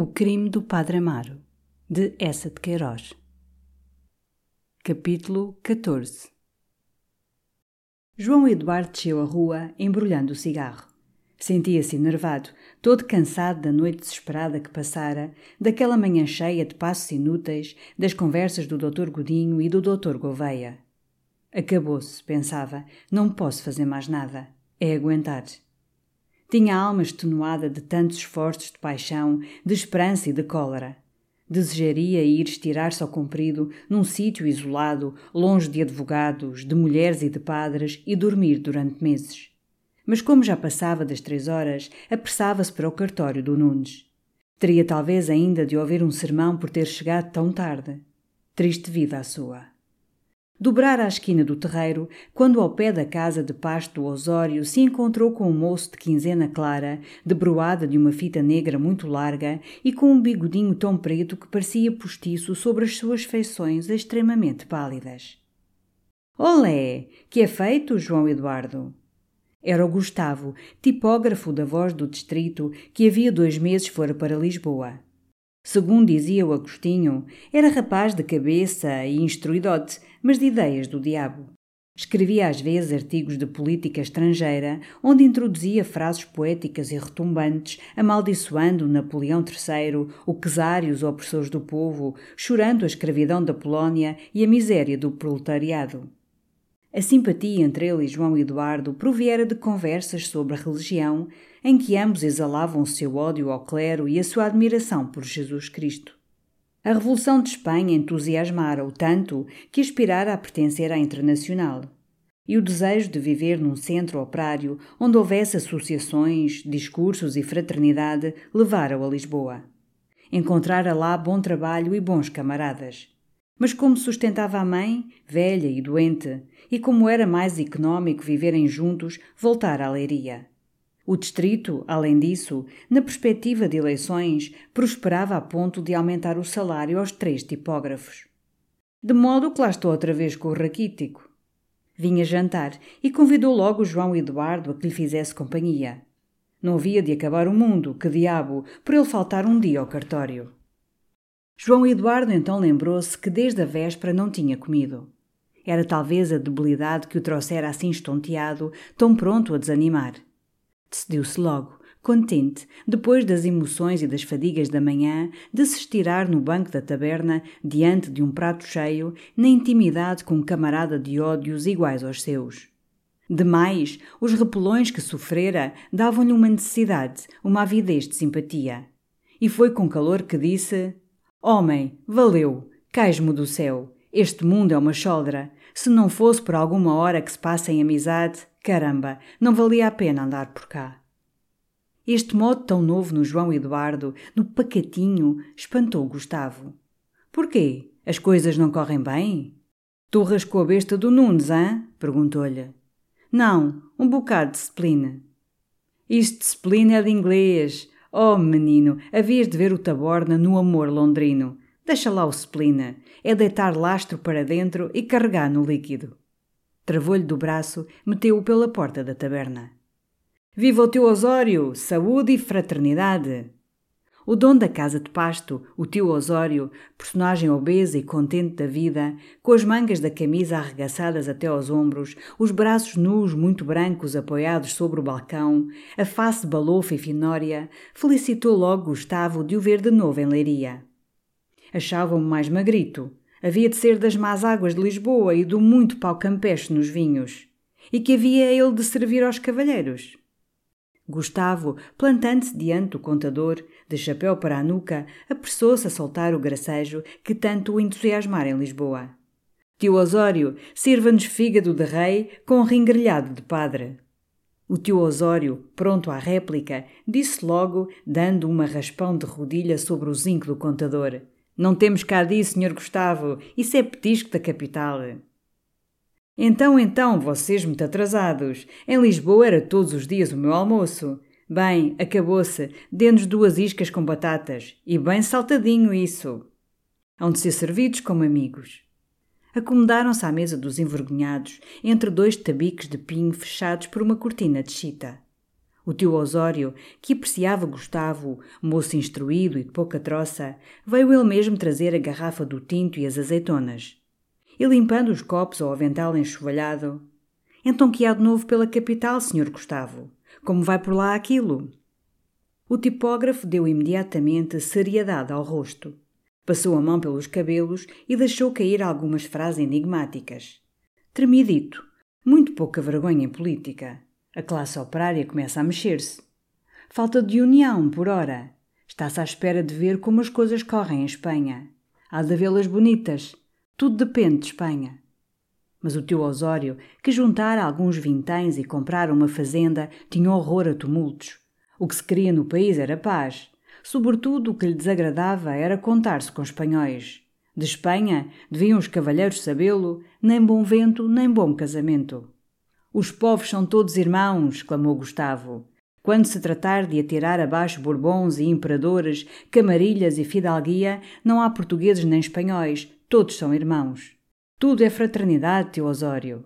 O crime do Padre Amaro, de Essa de Queiroz. Capítulo 14 João Eduardo desceu a rua, embrulhando o cigarro. Sentia-se enervado, todo cansado da noite desesperada que passara, daquela manhã cheia de passos inúteis, das conversas do Dr. Godinho e do Dr. Gouveia. Acabou-se, pensava, não posso fazer mais nada. É aguentar. Tinha a alma extenuada de tantos esforços de paixão, de esperança e de cólera. Desejaria ir estirar-se ao comprido, num sítio isolado, longe de advogados, de mulheres e de padres, e dormir durante meses. Mas como já passava das três horas, apressava-se para o cartório do Nunes. Teria talvez ainda de ouvir um sermão por ter chegado tão tarde. Triste vida a sua. Dobrara a esquina do terreiro, quando ao pé da casa de pasto do Osório se encontrou com um moço de quinzena clara, debruada de uma fita negra muito larga e com um bigodinho tão preto que parecia postiço sobre as suas feições extremamente pálidas. Olé! Que é feito, João Eduardo? Era o Gustavo, tipógrafo da voz do distrito, que havia dois meses fora para Lisboa. Segundo dizia o Agostinho, era rapaz de cabeça e instruidote, mas de ideias do diabo. Escrevia às vezes artigos de política estrangeira, onde introduzia frases poéticas e retumbantes, amaldiçoando Napoleão III, o czar e os opressores do povo, chorando a escravidão da Polónia e a miséria do proletariado. A simpatia entre ele e João Eduardo proviera de conversas sobre a religião, em que ambos exalavam o seu ódio ao clero e a sua admiração por Jesus Cristo. A Revolução de Espanha entusiasmara-o tanto que aspirara a pertencer à Internacional. E o desejo de viver num centro operário onde houvesse associações, discursos e fraternidade levara-o a Lisboa. Encontrara lá bom trabalho e bons camaradas. Mas como sustentava a mãe, velha e doente, e como era mais económico viverem juntos, voltara à leiria. O distrito, além disso, na perspectiva de eleições, prosperava a ponto de aumentar o salário aos três tipógrafos. De modo que lá estou outra vez com o raquítico. Vinha jantar e convidou logo João Eduardo a que lhe fizesse companhia. Não havia de acabar o mundo, que diabo, por ele faltar um dia ao cartório. João Eduardo então lembrou-se que desde a véspera não tinha comido. Era talvez a debilidade que o trouxera assim estonteado, tão pronto a desanimar. Decidiu-se logo, contente, depois das emoções e das fadigas da manhã, de se estirar no banco da taberna, diante de um prato cheio, na intimidade com um camarada de ódios iguais aos seus. Demais, os repelões que sofrera davam-lhe uma necessidade, uma avidez de simpatia. E foi com calor que disse: Homem, valeu, cais-me do céu. Este mundo é uma choldra. Se não fosse por alguma hora que se passa em amizade, caramba, não valia a pena andar por cá. Este modo tão novo no João Eduardo, no pacatinho, espantou Gustavo. Porquê? As coisas não correm bem? Tu rascou a besta do Nunes, hã? perguntou-lhe. Não, um bocado de disciplina. Isto disciplina é de inglês. Oh, menino, havias de ver o taborna no amor londrino. Deixa lá o splina. É deitar lastro para dentro e carregar no líquido. Travou-lhe do braço, meteu-o pela porta da taberna. Viva o teu Osório! Saúde e fraternidade! O dono da casa de pasto, o tio Osório, personagem obesa e contente da vida, com as mangas da camisa arregaçadas até aos ombros, os braços nus muito brancos apoiados sobre o balcão, a face balofa e finória, felicitou logo Gustavo de o ver de novo em Leiria. Achava-o mais magrito. Havia de ser das más águas de Lisboa e do muito pau campestre nos vinhos. E que havia ele de servir aos cavalheiros. Gustavo, plantando-se diante do contador, de chapéu para a nuca, apressou-se a soltar o gracejo que tanto o entusiasmara em Lisboa. Tio Osório, sirva-nos fígado de rei com ringrelhado de padre. O tio Osório, pronto à réplica, disse logo, dando uma raspão de rodilha sobre o zinco do contador. Não temos cá disso, Sr. Gustavo. Isso é petisco da capital. Então, então, vocês muito atrasados. Em Lisboa era todos os dias o meu almoço. Bem, acabou-se. Dê-nos duas iscas com batatas. E bem saltadinho isso. Hão de ser servidos como amigos. Acomodaram-se à mesa dos envergonhados, entre dois tabiques de pinho fechados por uma cortina de chita. O tio Osório, que apreciava Gustavo, moço instruído e de pouca troça, veio ele mesmo trazer a garrafa do tinto e as azeitonas. E limpando os copos ao avental enxovalhado. Então que há de novo pela capital, senhor Gustavo? Como vai por lá aquilo? O tipógrafo deu imediatamente seriedade ao rosto. Passou a mão pelos cabelos e deixou cair algumas frases enigmáticas. Tremidito, muito pouca vergonha em política. A classe operária começa a mexer-se. Falta de união, por ora. Está-se à espera de ver como as coisas correm em Espanha. Há de vê-las bonitas. Tudo depende de Espanha. Mas o tio Osório, que juntara alguns vinténs e comprara uma fazenda, tinha horror a tumultos. O que se queria no país era paz. Sobretudo, o que lhe desagradava era contar-se com espanhóis. De Espanha deviam os cavalheiros sabê-lo, nem bom vento, nem bom casamento. Os povos são todos irmãos, clamou Gustavo. Quando se tratar de atirar abaixo bourbons e imperadores, camarilhas e fidalguia, não há portugueses nem espanhóis, todos são irmãos. Tudo é fraternidade, tio Osório.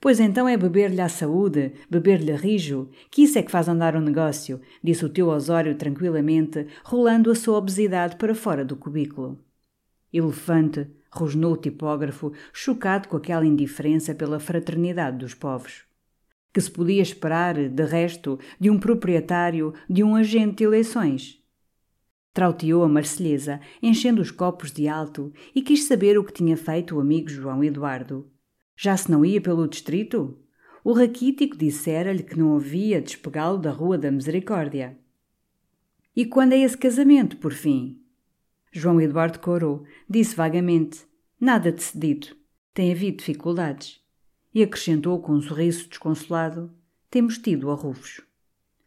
Pois então é beber-lhe à saúde, beber-lhe rijo, que isso é que faz andar o negócio, disse o teu Osório tranquilamente, rolando a sua obesidade para fora do cubículo. Elefante, rosnou o tipógrafo, chocado com aquela indiferença pela fraternidade dos povos. Que se podia esperar, de resto, de um proprietário, de um agente de eleições? Trauteou a marselhesa, enchendo os copos de alto, e quis saber o que tinha feito o amigo João Eduardo. Já se não ia pelo distrito? O raquítico dissera-lhe que não havia despegá-lo da Rua da Misericórdia. E quando é esse casamento, por fim? João Eduardo corou, disse vagamente: Nada decidido. Tem havido dificuldades. E acrescentou com um sorriso desconsolado: Temos tido arrufos.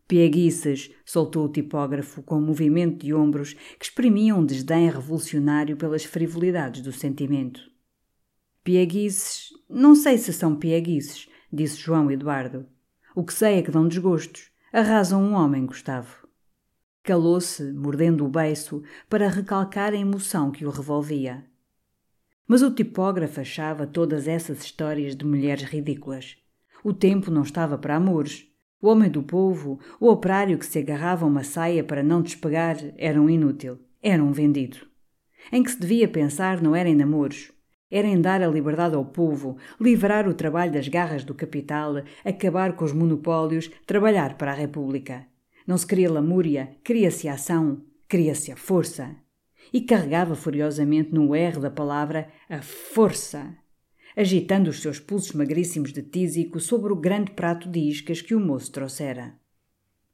Pieguices, soltou o tipógrafo com um movimento de ombros que exprimia um desdém revolucionário pelas frivolidades do sentimento. Pieguices, não sei se são pieguices, disse João Eduardo. O que sei é que dão desgostos. Arrasam um homem, Gustavo. Calou-se, mordendo o beiço, para recalcar a emoção que o revolvia. Mas o tipógrafo achava todas essas histórias de mulheres ridículas. O tempo não estava para amores. O homem do povo, o operário que se agarrava a uma saia para não despegar, era um inútil, era um vendido. Em que se devia pensar não era em namoros, era em dar a liberdade ao povo, livrar o trabalho das garras do capital, acabar com os monopólios, trabalhar para a República. Não se queria lamúria, queria-se ação, queria-se a força. E carregava furiosamente no R da palavra a força, agitando os seus pulsos magríssimos de tísico sobre o grande prato de iscas que o moço trouxera.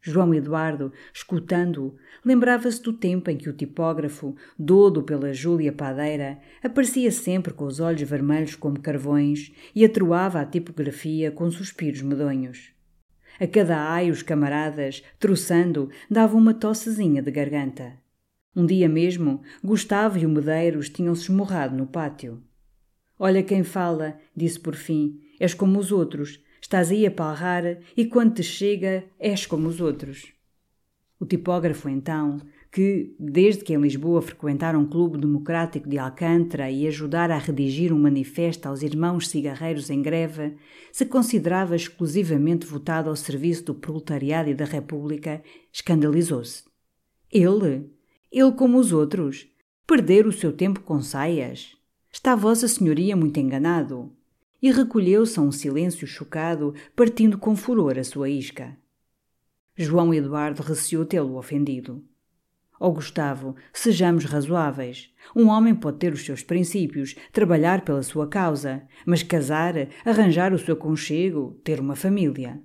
João Eduardo, escutando-o, lembrava-se do tempo em que o tipógrafo, dodo pela Júlia Padeira, aparecia sempre com os olhos vermelhos como carvões e atroava a tipografia com suspiros medonhos. A cada ai os camaradas, troçando, davam uma tossezinha de garganta. Um dia mesmo, Gustavo e o Medeiros tinham-se esmorrado no pátio. Olha quem fala, disse por fim, és como os outros, Estás aí a palrar e quando te chega és como os outros. O tipógrafo, então, que, desde que em Lisboa frequentara um clube democrático de Alcântara e ajudara a redigir um manifesto aos irmãos cigarreiros em greve, se considerava exclusivamente votado ao serviço do proletariado e da República, escandalizou-se. Ele? Ele como os outros? Perder o seu tempo com saias? Está Vossa Senhoria muito enganado e recolheu-se a um silêncio chocado, partindo com furor a sua isca. João Eduardo receou tê-lo ofendido. Ó oh, Gustavo, sejamos razoáveis. Um homem pode ter os seus princípios, trabalhar pela sua causa, mas casar, arranjar o seu conchego, ter uma família.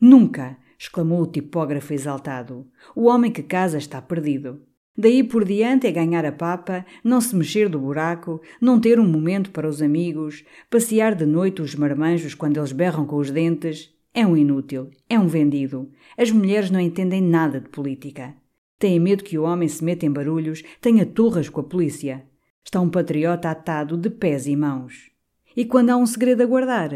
Nunca! exclamou o tipógrafo exaltado. O homem que casa está perdido. Daí por diante é ganhar a papa, não se mexer do buraco, não ter um momento para os amigos, passear de noite os marmanjos quando eles berram com os dentes. É um inútil, é um vendido. As mulheres não entendem nada de política. Têm medo que o homem se meta em barulhos, tenha turras com a polícia. Está um patriota atado de pés e mãos. E quando há um segredo a guardar?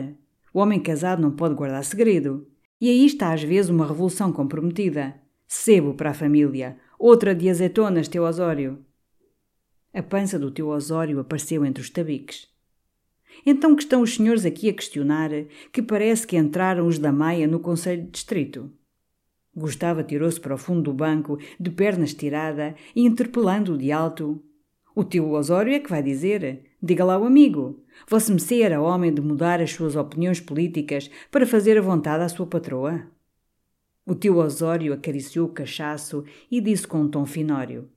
O homem casado não pode guardar segredo. E aí está às vezes uma revolução comprometida. Sebo para a família, Outra de azeitonas, teu Osório. A pança do teu Osório apareceu entre os tabiques. Então que estão os senhores aqui a questionar que parece que entraram os da Maia no Conselho de Distrito? Gustavo tirou-se para o fundo do banco, de perna estirada, e interpelando-o de alto. O tio Osório é que vai dizer. Diga lá o amigo. Vossa Mecê era homem de mudar as suas opiniões políticas para fazer a vontade à sua patroa? O tio Osório acariciou o cachaço e disse com um tom finório.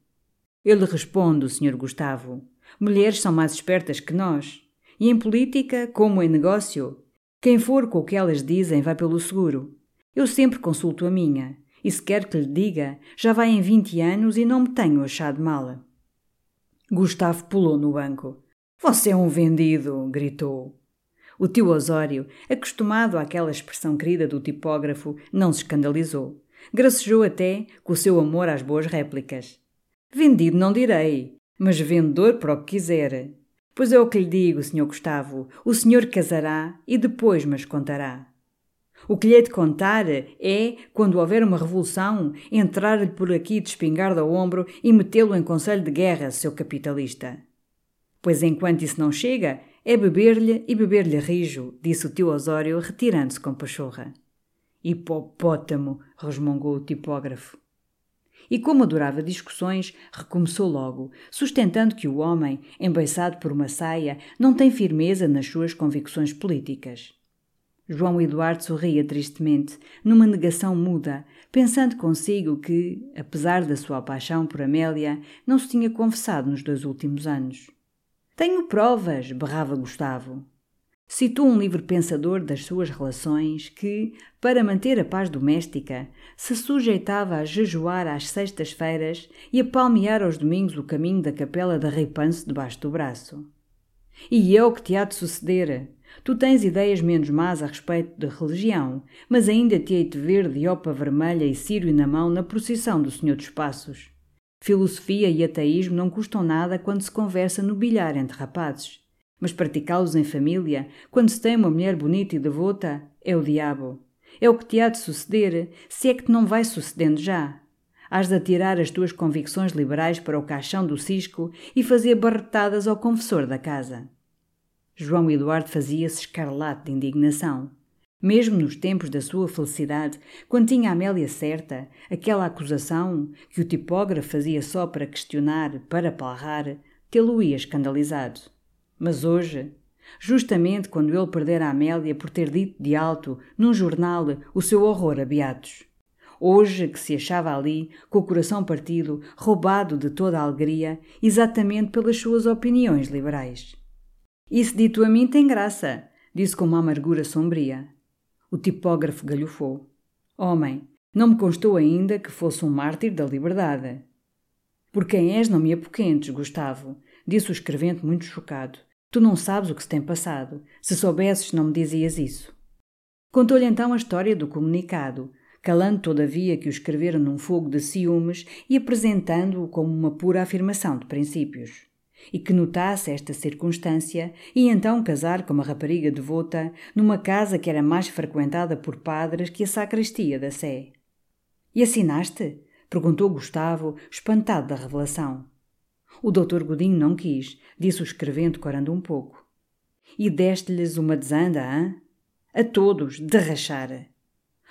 Eu lhe respondo, Sr. Gustavo. Mulheres são mais espertas que nós. E em política, como em negócio, quem for com o que elas dizem vai pelo seguro. Eu sempre consulto a minha, e se quer que lhe diga, já vai em vinte anos e não me tenho achado mala. Gustavo pulou no banco. Você é um vendido! gritou. O tio Osório, acostumado àquela expressão querida do tipógrafo, não se escandalizou. Gracejou até com o seu amor às boas réplicas. Vendido não direi, mas vendedor para o que quiser. Pois é o que lhe digo, Sr. Gustavo, o senhor casará e depois mas contará. O que lhe hei de contar é, quando houver uma revolução, entrar-lhe por aqui de espingarda ao ombro e metê-lo em conselho de guerra, seu capitalista. Pois enquanto isso não chega, é beber-lhe e beber-lhe rijo, disse o tio Osório, retirando-se com pachorra. Hipopótamo, resmungou o tipógrafo. E como adorava discussões, recomeçou logo, sustentando que o homem, embeiçado por uma saia, não tem firmeza nas suas convicções políticas. João Eduardo sorria tristemente, numa negação muda, pensando consigo que, apesar da sua paixão por Amélia, não se tinha confessado nos dois últimos anos. Tenho provas, berrava Gustavo. Citou um livre pensador das suas relações que, para manter a paz doméstica, se sujeitava a jejuar às sextas-feiras e a palmear aos domingos o caminho da capela da Reipanse debaixo do braço. E o que te há de suceder. Tu tens ideias menos más a respeito de religião, mas ainda te hei de ver de opa vermelha e círio na mão na procissão do Senhor dos Passos. Filosofia e ateísmo não custam nada quando se conversa no bilhar entre rapazes. Mas praticá-los em família, quando se tem uma mulher bonita e devota, é o diabo. É o que te há de suceder, se é que te não vai sucedendo já. Hás de atirar as tuas convicções liberais para o caixão do cisco e fazer barretadas ao confessor da casa. João Eduardo fazia-se escarlate de indignação. Mesmo nos tempos da sua felicidade, quando tinha Amélia certa, aquela acusação, que o tipógrafo fazia só para questionar, para palrar, tê-lo-ia escandalizado. Mas hoje, justamente quando ele perdera Amélia por ter dito de alto, num jornal, o seu horror a beatos. Hoje que se achava ali, com o coração partido, roubado de toda a alegria, exatamente pelas suas opiniões liberais. Isso dito a mim tem graça, disse com uma amargura sombria. O tipógrafo galhofou. Homem, não me constou ainda que fosse um mártir da liberdade. Por quem és não me apoquentes, Gustavo, disse o escrevente muito chocado. Tu não sabes o que se tem passado. Se soubesses, não me dizias isso. Contou-lhe então a história do comunicado, calando todavia que o escreveram num fogo de ciúmes e apresentando-o como uma pura afirmação de princípios e que notasse esta circunstância e então casar com uma rapariga devota numa casa que era mais frequentada por padres que a sacristia da Sé. E assinaste? perguntou Gustavo, espantado da revelação. O doutor Godinho não quis, disse o escrevente corando um pouco. E deste-lhes uma desanda, hã? A todos, de rachar.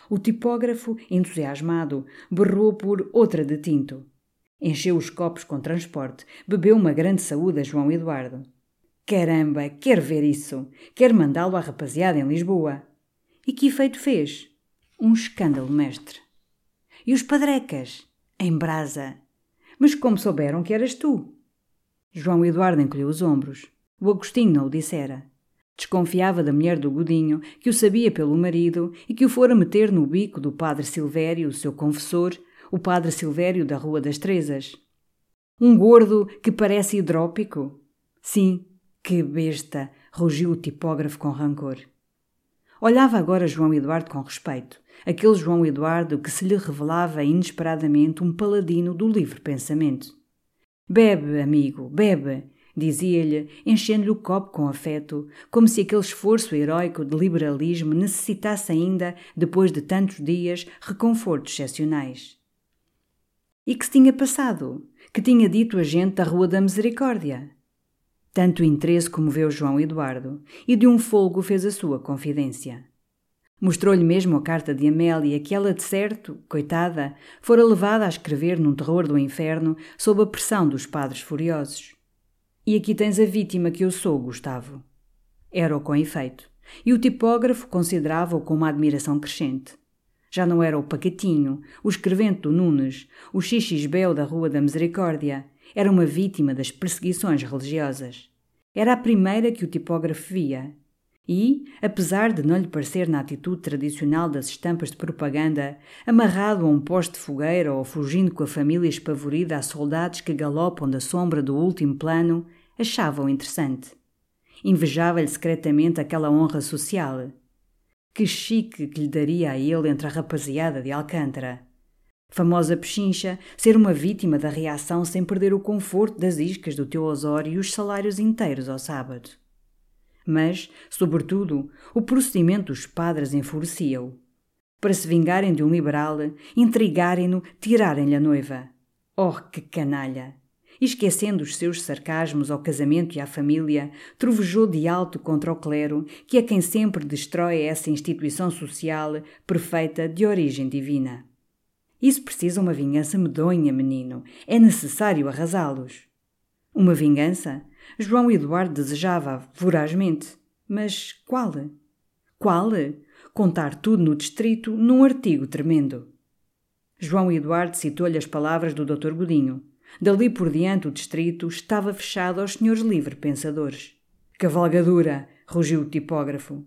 O tipógrafo, entusiasmado, berrou por outra de tinto. Encheu os copos com transporte, bebeu uma grande saúde a João Eduardo. Caramba, quer ver isso! Quer mandá-lo à rapaziada em Lisboa. E que efeito fez? Um escândalo, mestre. E os padrecas? Em brasa. Mas como souberam que eras tu? João Eduardo encolheu os ombros. O Agostinho não o dissera. Desconfiava da mulher do Godinho, que o sabia pelo marido e que o fora meter no bico do padre Silvério, o seu confessor, o padre Silvério da Rua das Trezas. Um gordo que parece hidrópico? Sim, que besta! rugiu o tipógrafo com rancor. Olhava agora João Eduardo com respeito, aquele João Eduardo que se lhe revelava inesperadamente um paladino do livre pensamento. Bebe, amigo, bebe, dizia-lhe, enchendo-lhe o copo com afeto, como se aquele esforço heróico de liberalismo necessitasse ainda, depois de tantos dias, reconfortos excepcionais. E que se tinha passado? Que tinha dito a gente da Rua da Misericórdia? Tanto interesse comoveu João Eduardo e de um folgo fez a sua confidência. Mostrou-lhe mesmo a carta de Amélia, que ela, de certo, coitada, fora levada a escrever num terror do inferno sob a pressão dos padres furiosos. E aqui tens a vítima que eu sou, Gustavo. Era-o com efeito, e o tipógrafo considerava-o com uma admiração crescente. Já não era o pacatinho, o escrevente do Nunes, o xixisbel da Rua da Misericórdia. Era uma vítima das perseguições religiosas. Era a primeira que o tipógrafo via, e, apesar de não lhe parecer na atitude tradicional das estampas de propaganda, amarrado a um poste de fogueira ou fugindo com a família espavorida a soldados que galopam da sombra do último plano, achava-o interessante. Invejava-lhe secretamente aquela honra social. Que chique que lhe daria a ele entre a rapaziada de Alcântara. Famosa pechincha, ser uma vítima da reação sem perder o conforto das iscas do teu Osório e os salários inteiros ao sábado. Mas, sobretudo, o procedimento dos padres enfurecia-o. Para se vingarem de um liberal, intrigarem-no, tirarem-lhe a noiva. Oh, que canalha! Esquecendo os seus sarcasmos ao casamento e à família, trovejou de alto contra o clero, que é quem sempre destrói essa instituição social perfeita de origem divina. Isso precisa uma vingança medonha, menino. É necessário arrasá-los. Uma vingança? João Eduardo desejava vorazmente. Mas qual? Qual? Contar tudo no distrito num artigo tremendo. João Eduardo citou-lhe as palavras do Dr. Godinho. Dali por diante o distrito estava fechado aos senhores livre-pensadores. Cavalgadura! rugiu o tipógrafo.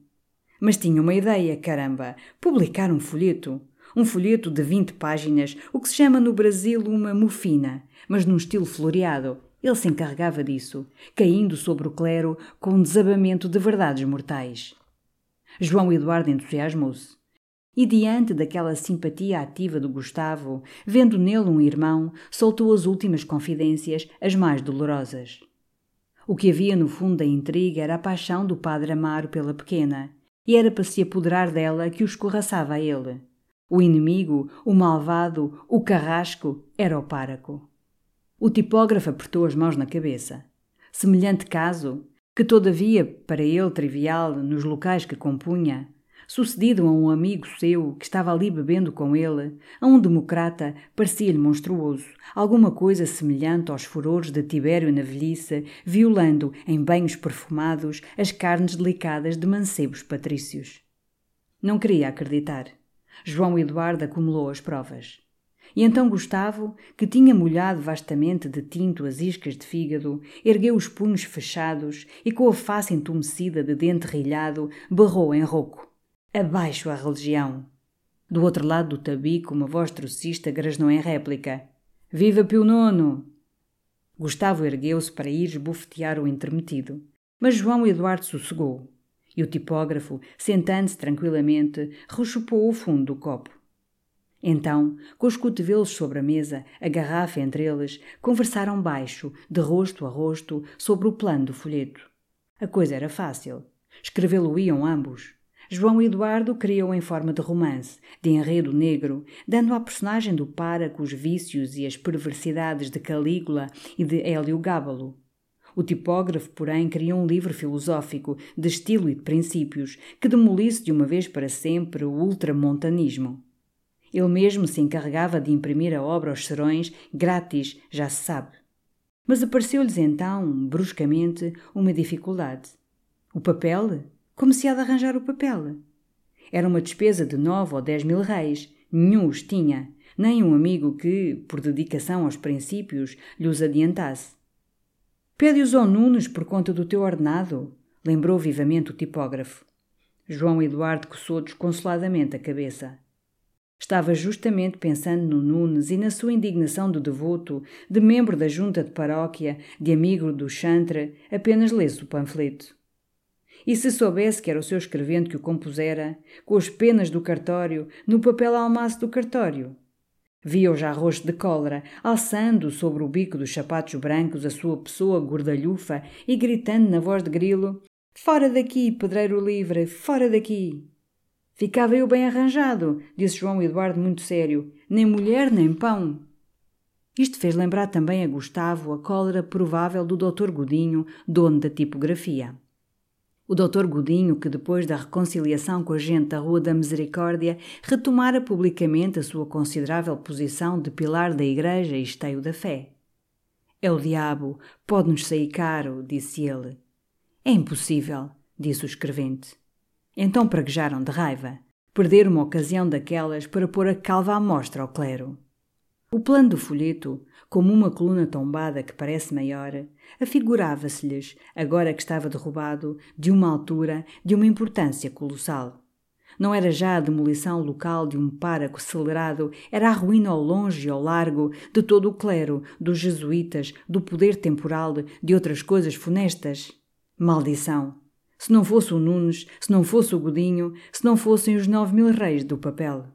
Mas tinha uma ideia, caramba! Publicar um folheto. Um folheto de vinte páginas, o que se chama no Brasil uma mufina, mas num estilo floreado, ele se encarregava disso, caindo sobre o clero com um desabamento de verdades mortais. João Eduardo entusiasmou-se. E diante daquela simpatia ativa do Gustavo, vendo nele um irmão, soltou as últimas confidências, as mais dolorosas. O que havia no fundo da intriga era a paixão do padre Amaro pela pequena, e era para se apoderar dela que o escorraçava a ele. O inimigo, o malvado, o carrasco, era o páraco. O tipógrafo apertou as mãos na cabeça. Semelhante caso, que todavia para ele trivial nos locais que compunha, sucedido a um amigo seu que estava ali bebendo com ele, a um democrata, parecia-lhe monstruoso, alguma coisa semelhante aos furores de Tibério na velhice, violando, em banhos perfumados, as carnes delicadas de mancebos patrícios. Não queria acreditar. João Eduardo acumulou as provas. E então Gustavo, que tinha molhado vastamente de tinto as iscas de fígado, ergueu os punhos fechados e, com a face entumecida de dente rilhado, berrou em rouco: Abaixo a religião! Do outro lado do tabico, uma voz trocista grasnou em réplica: Viva Pio Nono! Gustavo ergueu-se para ir esbofetear o intermetido, mas João Eduardo sossegou. E o tipógrafo, sentando-se tranquilamente, rechupou o fundo do copo. Então, com os cotovelos sobre a mesa, a garrafa entre eles, conversaram baixo, de rosto a rosto, sobre o plano do folheto. A coisa era fácil. Escrevê-lo-iam ambos. João Eduardo criou em forma de romance, de enredo negro, dando à personagem do páraco os vícios e as perversidades de Calígula e de Hélio Gábalo. O tipógrafo, porém, criou um livro filosófico, de estilo e de princípios, que demolisse de uma vez para sempre o ultramontanismo. Ele mesmo se encarregava de imprimir a obra aos serões, grátis, já se sabe. Mas apareceu-lhes então, bruscamente, uma dificuldade. O papel? Há de arranjar o papel? Era uma despesa de nove ou dez mil reis. Nenhum os tinha, nem um amigo que, por dedicação aos princípios, lhe os adiantasse. Pede-os ao Nunes por conta do teu ordenado, lembrou vivamente o tipógrafo. João Eduardo coçou desconsoladamente a cabeça. Estava justamente pensando no Nunes e na sua indignação de devoto, de membro da junta de paróquia, de amigo do chantre, apenas lesse o panfleto. E se soubesse que era o seu escrevente que o compusera, com as penas do cartório, no papel almaço do cartório? Via-o já rosto de cólera, alçando sobre o bico dos sapatos brancos a sua pessoa gordalhufa e gritando na voz de grilo: Fora daqui, pedreiro livre, fora daqui! Ficava eu bem arranjado, disse João Eduardo muito sério. Nem mulher, nem pão. Isto fez lembrar também a Gustavo a cólera provável do Dr. Godinho, dono da tipografia. O doutor Godinho, que depois da reconciliação com a gente da Rua da Misericórdia retomara publicamente a sua considerável posição de pilar da Igreja e esteio da fé. É o diabo, pode-nos sair caro, disse ele. É impossível, disse o escrevente. Então praguejaram de raiva. Perderam uma ocasião daquelas para pôr a calva à mostra ao clero. O plano do folheto, como uma coluna tombada que parece maior, afigurava-se-lhes, agora que estava derrubado, de uma altura, de uma importância colossal. Não era já a demolição local de um páraco acelerado, era a ruína ao longe e ao largo de todo o clero, dos jesuítas, do poder temporal, de outras coisas funestas. Maldição! Se não fosse o Nunes, se não fosse o Godinho, se não fossem os nove mil reis do papel.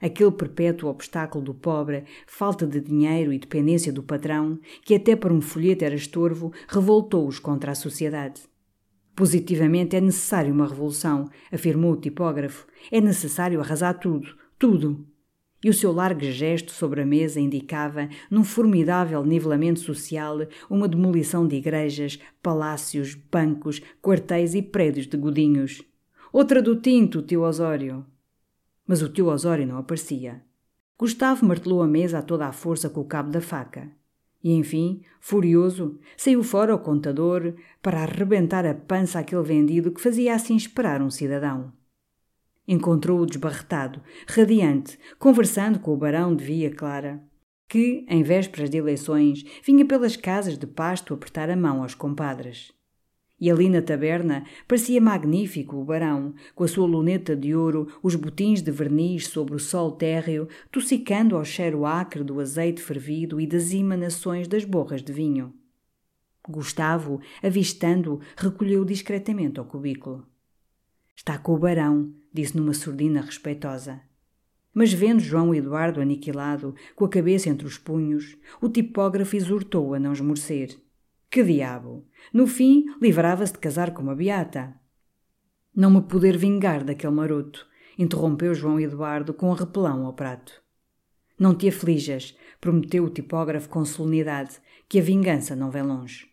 Aquele perpétuo obstáculo do pobre, falta de dinheiro e dependência do patrão, que até para um folheto era estorvo, revoltou-os contra a sociedade. Positivamente é necessário uma revolução, afirmou o tipógrafo. É necessário arrasar tudo, tudo. E o seu largo gesto sobre a mesa indicava, num formidável nivelamento social, uma demolição de igrejas, palácios, bancos, quartéis e prédios de godinhos. Outra do tinto, tio Osório. Mas o tio Osório não aparecia. Gustavo martelou a mesa a toda a força com o cabo da faca. E, enfim, furioso, saiu fora ao contador para arrebentar a pança àquele vendido que fazia assim esperar um cidadão. Encontrou-o desbarretado, radiante, conversando com o barão de Via Clara, que, em vésperas de eleições, vinha pelas casas de pasto apertar a mão aos compadres. E ali na taberna parecia magnífico o barão, com a sua luneta de ouro, os botins de verniz sobre o sol térreo, tossicando ao cheiro acre do azeite fervido e das emanações das borras de vinho. Gustavo, avistando, recolheu discretamente ao cubículo. Está com o barão, disse numa surdina respeitosa. Mas vendo João Eduardo aniquilado, com a cabeça entre os punhos, o tipógrafo exortou a não esmorecer. Que diabo! No fim, livrava-se de casar com uma beata. Não me poder vingar daquele maroto, interrompeu João Eduardo com um repelão ao prato. Não te aflijas, prometeu o tipógrafo com solenidade, que a vingança não vem longe.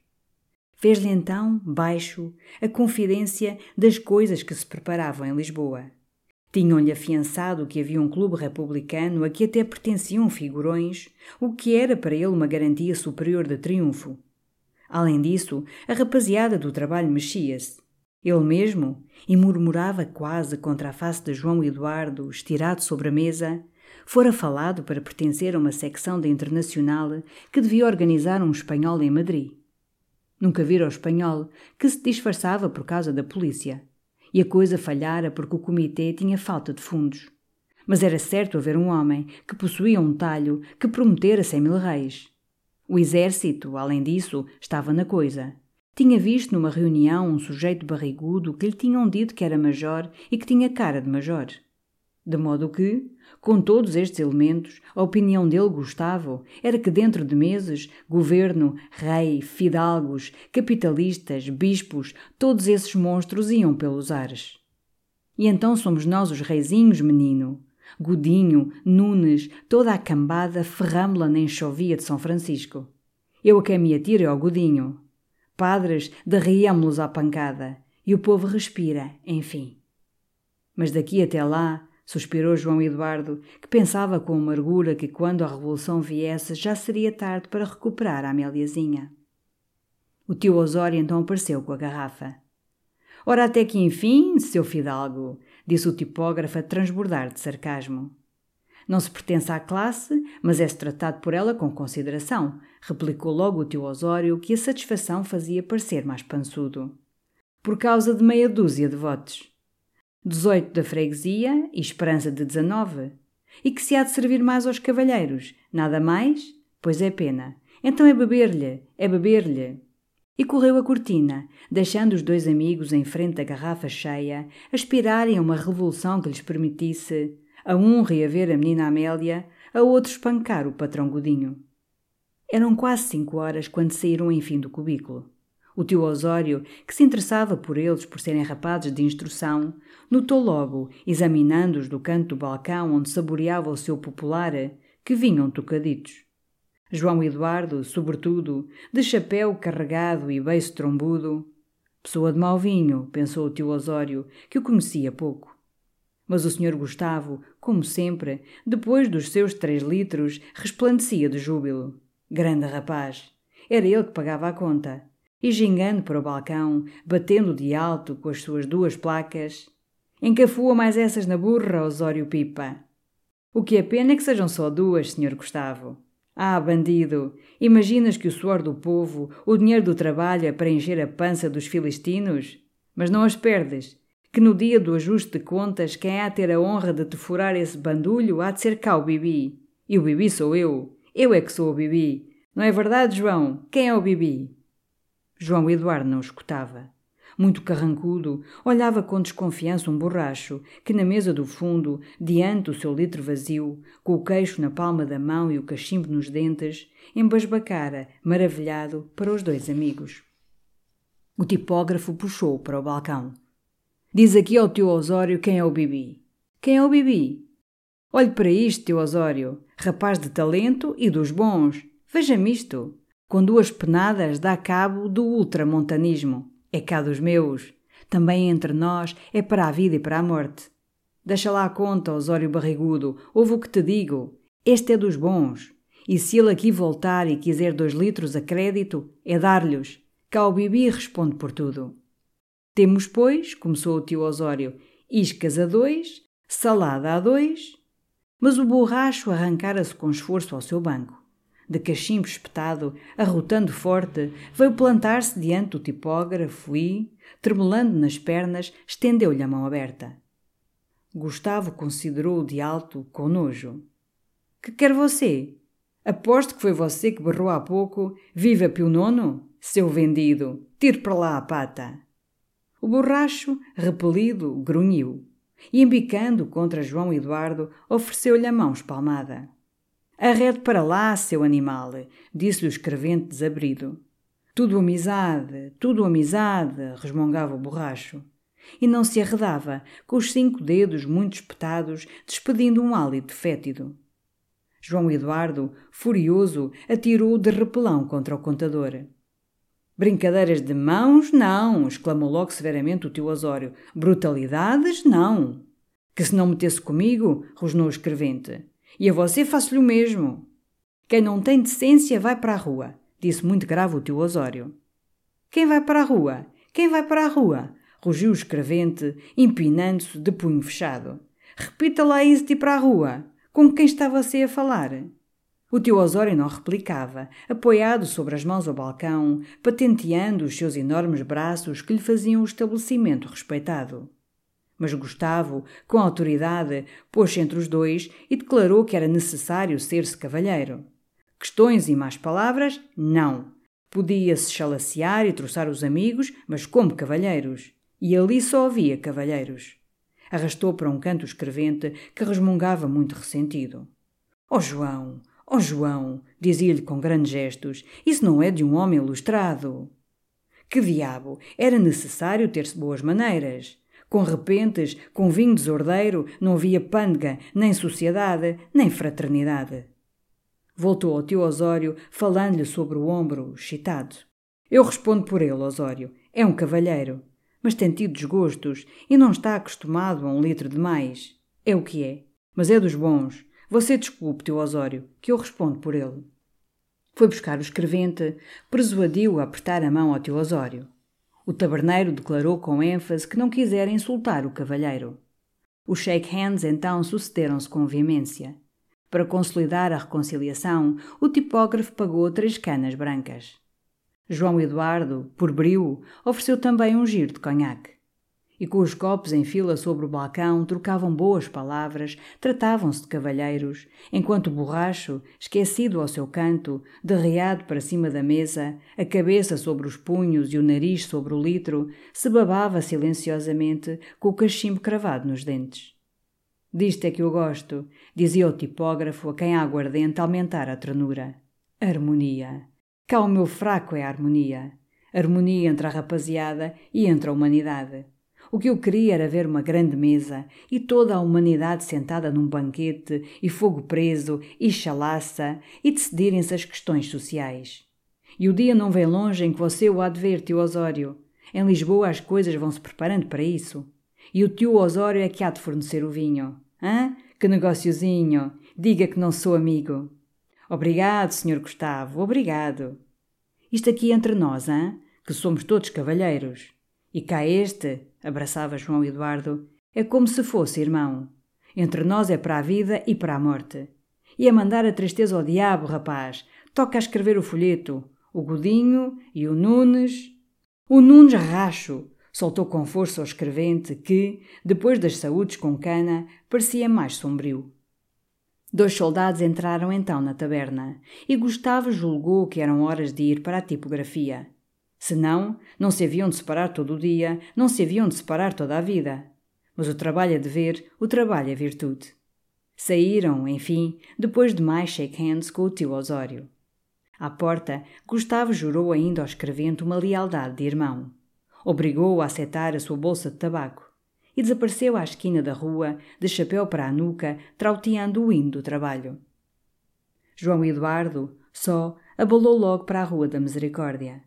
Fez-lhe então, baixo, a confidência das coisas que se preparavam em Lisboa. Tinham-lhe afiançado que havia um clube republicano a que até pertenciam figurões, o que era para ele uma garantia superior de triunfo. Além disso, a rapaziada do trabalho mexia-se. Ele mesmo, e murmurava quase contra a face de João Eduardo, estirado sobre a mesa, fora falado para pertencer a uma secção da Internacional que devia organizar um espanhol em Madrid. Nunca vira o espanhol, que se disfarçava por causa da polícia. E a coisa falhara porque o comitê tinha falta de fundos. Mas era certo haver um homem que possuía um talho que prometera cem mil reis. O exército, além disso, estava na coisa. Tinha visto numa reunião um sujeito barrigudo que lhe tinham dito que era major e que tinha cara de major. De modo que, com todos estes elementos, a opinião dele, Gustavo, era que dentro de meses, governo, rei, fidalgos, capitalistas, bispos, todos esses monstros iam pelos ares. E então somos nós os reizinhos, menino. Godinho, Nunes, toda a cambada ferramo-la na enxovia de São Francisco. Eu a quem me atiro é ao Godinho. Padres, derriamo-los à pancada. E o povo respira, enfim. Mas daqui até lá, suspirou João Eduardo, que pensava com amargura que quando a revolução viesse já seria tarde para recuperar a Améliazinha. O tio Osório então apareceu com a garrafa. Ora, até que enfim, seu fidalgo, disse o tipógrafo a transbordar de sarcasmo. Não se pertence à classe, mas é-se tratado por ela com consideração, replicou logo o tio Osório, que a satisfação fazia parecer mais pançudo. Por causa de meia dúzia de votos. Dezoito da freguesia e esperança de dezenove. E que se há de servir mais aos cavalheiros? Nada mais? Pois é pena. Então é beber-lhe, é beber-lhe e correu a cortina, deixando os dois amigos em frente da garrafa cheia, aspirarem a uma revolução que lhes permitisse, a um reaver a menina Amélia, a outro espancar o patrão Godinho. Eram quase cinco horas quando saíram enfim do cubículo. O tio Osório, que se interessava por eles por serem rapazes de instrução, notou logo, examinando-os do canto do balcão onde saboreava o seu popular, que vinham tocaditos. João Eduardo, sobretudo, de chapéu carregado e beiço trombudo. Pessoa de mau vinho, pensou o tio Osório, que o conhecia pouco. Mas o senhor Gustavo, como sempre, depois dos seus três litros, resplandecia de júbilo. Grande rapaz! Era ele que pagava a conta. E gingando para o balcão, batendo de alto com as suas duas placas, encafua mais essas na burra, Osório Pipa. O que é pena é que sejam só duas, senhor Gustavo. Ah, bandido! Imaginas que o suor do povo, o dinheiro do trabalho é para encher a pança dos filistinos? Mas não as perdes, que no dia do ajuste de contas quem há a ter a honra de te furar esse bandulho há de ser cá o Bibi. E o Bibi sou eu. Eu é que sou o Bibi. Não é verdade, João? Quem é o Bibi? João Eduardo não escutava muito carrancudo, olhava com desconfiança um borracho que, na mesa do fundo, diante do seu litro vazio, com o queixo na palma da mão e o cachimbo nos dentes, embasbacara, maravilhado, para os dois amigos. O tipógrafo puxou para o balcão. Diz aqui ao teu Osório quem é o Bibi. Quem é o Bibi? Olhe para isto, teu Osório, rapaz de talento e dos bons. Veja-me isto. Com duas penadas dá cabo do ultramontanismo. É cá dos meus. Também entre nós é para a vida e para a morte. Deixa lá a conta, Osório Barrigudo. Ouve o que te digo. Este é dos bons. E se ele aqui voltar e quiser dois litros a crédito, é dar-lhes. Cá o Bibi responde por tudo. Temos, pois, começou o tio Osório, iscas a dois, salada a dois. Mas o borracho arrancara-se com esforço ao seu banco de cachimbo espetado, arrotando forte, veio plantar-se diante do tipógrafo e, tremulando nas pernas, estendeu-lhe a mão aberta. Gustavo considerou-o de alto, com nojo. Que quer você? Aposto que foi você que berrou há pouco. Viva Pio Nono? Seu vendido! Tire para lá a pata! O borracho, repelido, grunhiu e, embicando contra João Eduardo, ofereceu-lhe a mão espalmada. Arrede para lá, seu animal, disse-lhe o escrevente desabrido. Tudo amizade, tudo amizade, resmungava o borracho. E não se arredava, com os cinco dedos muito espetados, despedindo um hálito fétido. João Eduardo, furioso, atirou de repelão contra o contador. Brincadeiras de mãos, não! exclamou logo severamente o tio Osório. Brutalidades, não! Que se não metesse comigo, rosnou o escrevente. E a você faço-lhe o mesmo. Quem não tem decência vai para a rua, disse muito grave o tio Osório. Quem vai para a rua? Quem vai para a rua? rugiu o escrevente, empinando-se de punho fechado. Repita lá isso de ir para a rua. Com quem está você a falar? O tio Osório não replicava, apoiado sobre as mãos ao balcão, patenteando os seus enormes braços que lhe faziam o estabelecimento respeitado. Mas Gustavo, com autoridade, pôs-se entre os dois e declarou que era necessário ser-se cavalheiro. Questões e más palavras, não. Podia-se chalacear e troçar os amigos, mas como cavalheiros. E ali só havia cavalheiros. Arrastou para um canto o escrevente, que resmungava muito ressentido. Ó oh, João, ó oh, João, dizia-lhe com grandes gestos, isso não é de um homem ilustrado. Que diabo, era necessário ter-se boas maneiras. Com repentes, com vinho desordeiro, não havia pândega, nem sociedade, nem fraternidade. Voltou ao tio Osório, falando-lhe sobre o ombro, excitado. Eu respondo por ele, Osório. É um cavalheiro. Mas tem tido desgostos e não está acostumado a um litro de mais. É o que é. Mas é dos bons. Você desculpe, tio Osório, que eu respondo por ele. Foi buscar o escrevente, persuadiu a apertar a mão ao tio Osório. O taberneiro declarou com ênfase que não quisera insultar o cavalheiro. Os shake hands então sucederam-se com veemência. Para consolidar a reconciliação, o tipógrafo pagou três canas brancas. João Eduardo, por brio, ofereceu também um giro de conhaque e com os copos em fila sobre o balcão trocavam boas palavras, tratavam-se de cavalheiros, enquanto o borracho, esquecido ao seu canto, derreado para cima da mesa, a cabeça sobre os punhos e o nariz sobre o litro, se babava silenciosamente com o cachimbo cravado nos dentes. Disto é que eu gosto, dizia o tipógrafo a quem a aguardente aumentara a ternura. Harmonia. Cá o meu fraco é a harmonia. Harmonia entre a rapaziada e entre a humanidade. O que eu queria era ver uma grande mesa e toda a humanidade sentada num banquete e fogo preso e chalaça e decidirem-se as questões sociais. E o dia não vem longe em que você o ver, tio Osório. Em Lisboa as coisas vão se preparando para isso. E o tio Osório é que há de fornecer o vinho. Hã? Que negóciozinho! Diga que não sou amigo. Obrigado, Sr. Gustavo, obrigado. Isto aqui entre nós, hã? Que somos todos cavalheiros. E cá este, abraçava João Eduardo, é como se fosse irmão. Entre nós é para a vida e para a morte. E a mandar a tristeza ao diabo, rapaz. Toca a escrever o folheto. O Godinho e o Nunes. O Nunes racho, soltou com força o escrevente que, depois das saúdes com cana, parecia mais sombrio. Dois soldados entraram então na taberna e Gustavo julgou que eram horas de ir para a tipografia. Senão, não se haviam de separar todo o dia, não se haviam de separar toda a vida. Mas o trabalho é dever, o trabalho é virtude. Saíram, enfim, depois de mais shake hands com o tio Osório. À porta, Gustavo jurou ainda ao escrevente uma lealdade de irmão. Obrigou-o a aceitar a sua bolsa de tabaco e desapareceu à esquina da rua, de chapéu para a nuca, trauteando o hino do trabalho. João Eduardo, só, abalou logo para a Rua da Misericórdia.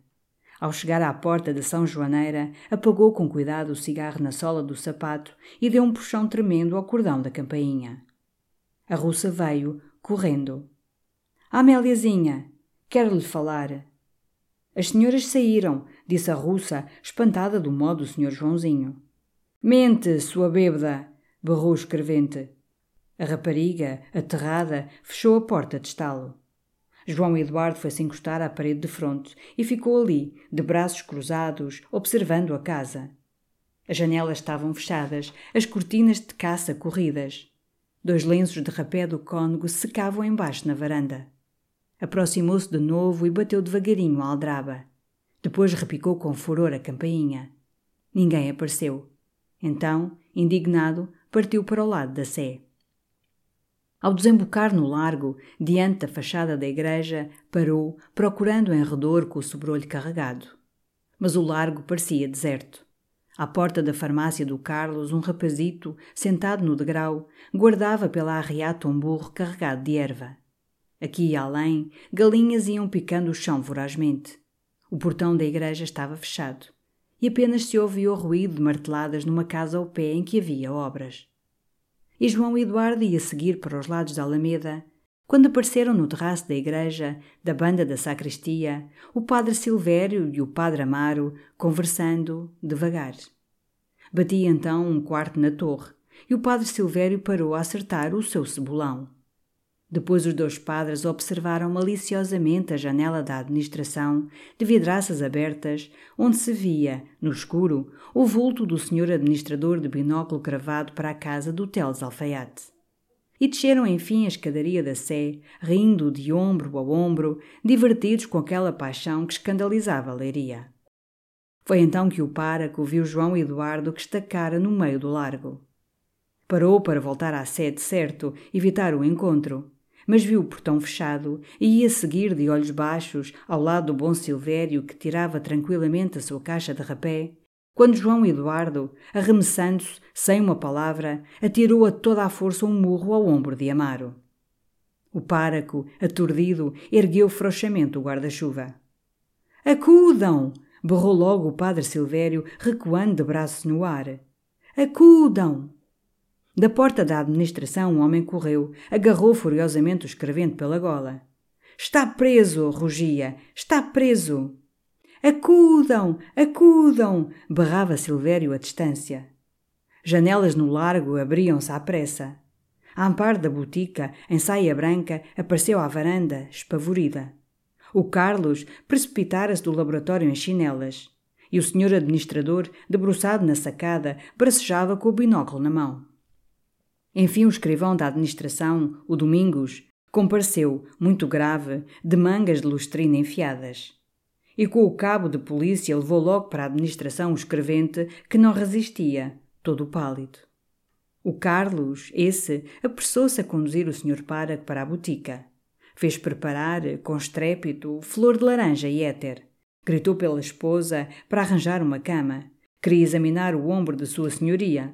Ao chegar à porta de São Joaneira, apagou com cuidado o cigarro na sola do sapato e deu um puxão tremendo ao cordão da campainha. A russa veio, correndo. Améliazinha, quero-lhe falar. As senhoras saíram, disse a russa, espantada do modo do senhor Joãozinho. Mente, sua bêbada! berrou o escrevente. A rapariga, aterrada, fechou a porta de estalo. João Eduardo foi-se encostar à parede de fronte e ficou ali, de braços cruzados, observando a casa. As janelas estavam fechadas, as cortinas de caça corridas. Dois lenços de rapé do cônego secavam embaixo na varanda. Aproximou-se de novo e bateu devagarinho a aldraba. Depois repicou com furor a campainha. Ninguém apareceu. Então, indignado, partiu para o lado da Sé. Ao desembocar no largo, diante da fachada da igreja, parou, procurando em redor com o sobrolho carregado. Mas o largo parecia deserto. À porta da farmácia do Carlos, um rapazito, sentado no degrau, guardava pela arriata um burro carregado de erva. Aqui e além, galinhas iam picando o chão vorazmente. O portão da igreja estava fechado e apenas se ouvia o ruído de marteladas numa casa ao pé em que havia obras e João Eduardo ia seguir para os lados da Alameda, quando apareceram no terraço da igreja, da banda da sacristia, o padre Silvério e o padre Amaro, conversando devagar. Batia então um quarto na torre, e o padre Silvério parou a acertar o seu cebolão. Depois os dois padres observaram maliciosamente a janela da administração, de vidraças abertas, onde se via, no escuro, o vulto do senhor administrador de binóculo cravado para a casa do Teles Alfaiate. E desceram enfim a escadaria da Sé, rindo de ombro a ombro, divertidos com aquela paixão que escandalizava a leiria. Foi então que o páraco viu João Eduardo que estacara no meio do largo. Parou para voltar à sede certo, evitar o encontro mas viu o portão fechado e ia seguir de olhos baixos ao lado do bom Silvério que tirava tranquilamente a sua caixa de rapé, quando João Eduardo, arremessando-se, sem uma palavra, atirou a toda a força um murro ao ombro de Amaro. O páraco, aturdido, ergueu frouxamente o guarda-chuva. Acudam! berrou logo o padre Silvério, recuando de braços no ar. Acudam! Da porta da administração, um homem correu, agarrou furiosamente o escrevente pela gola. Está preso! rugia. Está preso! Acudam! Acudam! berrava Silvério à distância. Janelas no largo abriam-se à pressa. A amparo da botica, em saia branca, apareceu à varanda, espavorida. O Carlos precipitara-se do laboratório em chinelas. E o senhor administrador, debruçado na sacada, bracejava com o binóculo na mão. Enfim, o escrivão da administração, o Domingos, compareceu, muito grave, de mangas de lustrina enfiadas. E com o cabo de polícia levou logo para a administração o escrevente que não resistia, todo pálido. O Carlos, esse, apressou-se a conduzir o Sr. Párago para a botica. Fez preparar, com estrépito, flor de laranja e éter. Gritou pela esposa para arranjar uma cama. Queria examinar o ombro de sua senhoria.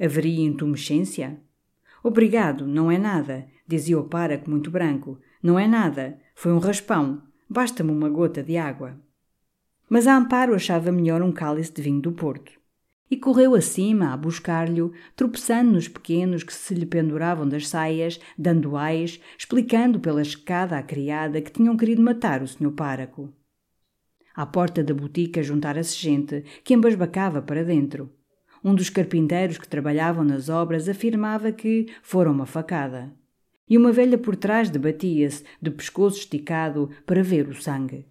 Haveria intumescência? Obrigado, não é nada, dizia o páraco muito branco. Não é nada, foi um raspão. Basta-me uma gota de água. Mas a Amparo achava melhor um cálice de vinho do Porto. E correu acima a buscar-lhe, tropeçando nos pequenos que se lhe penduravam das saias, dando ais, explicando pela escada à criada que tinham querido matar o senhor páraco. À porta da botica juntara-se gente, que embasbacava para dentro. Um dos carpinteiros que trabalhavam nas obras afirmava que fora uma facada. E uma velha por trás debatia-se, de pescoço esticado, para ver o sangue.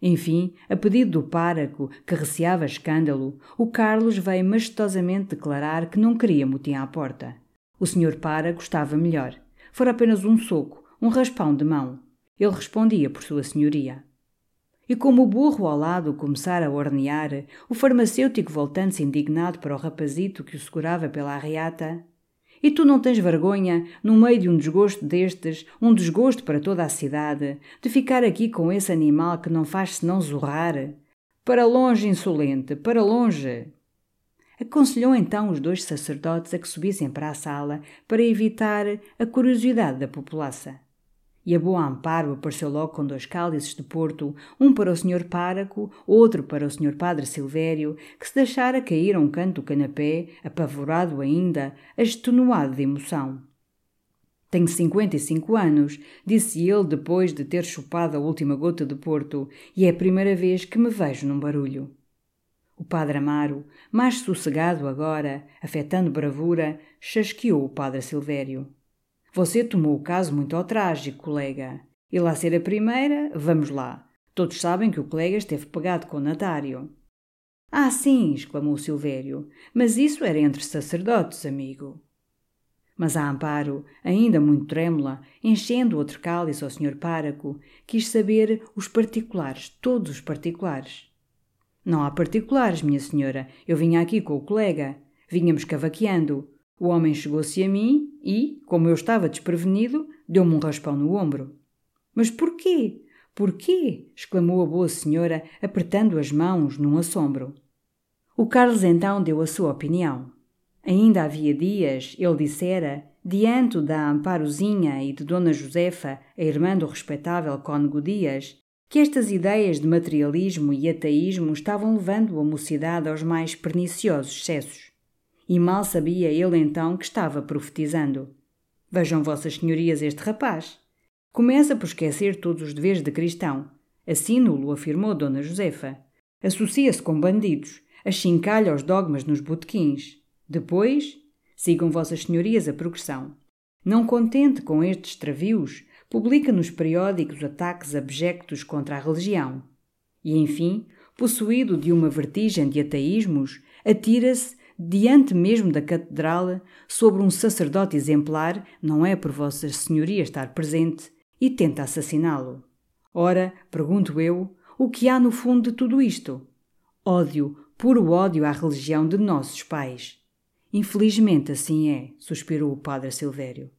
Enfim, a pedido do páraco, que receava escândalo, o Carlos veio majestosamente declarar que não queria motim à porta. O senhor páraco estava melhor. Fora apenas um soco, um raspão de mão. Ele respondia por sua senhoria. E como o burro ao lado começara a ornear, o farmacêutico voltando-se indignado para o rapazito que o segurava pela arreata, e tu não tens vergonha, no meio de um desgosto destes, um desgosto para toda a cidade, de ficar aqui com esse animal que não faz senão zurrar? Para longe, insolente, para longe! Aconselhou então os dois sacerdotes a que subissem para a sala para evitar a curiosidade da população. E a boa Amparo apareceu logo com dois cálices de Porto, um para o senhor páraco, outro para o senhor padre Silvério, que se deixara cair a um canto do canapé, apavorado ainda, extenuado de emoção. Tenho cinquenta e cinco anos, disse ele depois de ter chupado a última gota de Porto, e é a primeira vez que me vejo num barulho. O padre Amaro, mais sossegado agora, afetando bravura, chasqueou o padre Silvério. Você tomou o caso muito ao trágico, colega. E lá ser a primeira, vamos lá. Todos sabem que o colega esteve pegado com o Natário. Ah, sim, exclamou Silvério, mas isso era entre sacerdotes, amigo. Mas a Amparo, ainda muito trêmula, enchendo outro cálice ao senhor páraco, quis saber os particulares, todos os particulares. Não há particulares, minha senhora. Eu vinha aqui com o colega. Vínhamos cavaqueando. O homem chegou-se a mim e, como eu estava desprevenido, deu-me um raspão no ombro. Mas porquê? Porquê? exclamou a boa senhora, apertando as mãos num assombro. O Carlos então deu a sua opinião. Ainda havia dias, ele dissera, diante da Amparozinha e de Dona Josefa, a irmã do respeitável cônego Dias, que estas ideias de materialismo e ateísmo estavam levando a mocidade aos mais perniciosos excessos. E mal sabia ele então que estava profetizando. Vejam, vossas senhorias, este rapaz. Começa por esquecer todos os deveres de cristão. Assim nulo afirmou Dona Josefa. Associa-se com bandidos, achincalha os dogmas nos botequins. Depois, sigam vossas senhorias a progressão. Não contente com estes extravios, publica nos periódicos ataques abjectos contra a religião. E, enfim, possuído de uma vertigem de ateísmos, atira-se diante mesmo da catedral, sobre um sacerdote exemplar, não é por Vossa Senhoria estar presente, e tenta assassiná-lo. Ora, pergunto eu, o que há no fundo de tudo isto? Ódio, puro ódio à religião de nossos pais. Infelizmente assim é, suspirou o padre Silvério.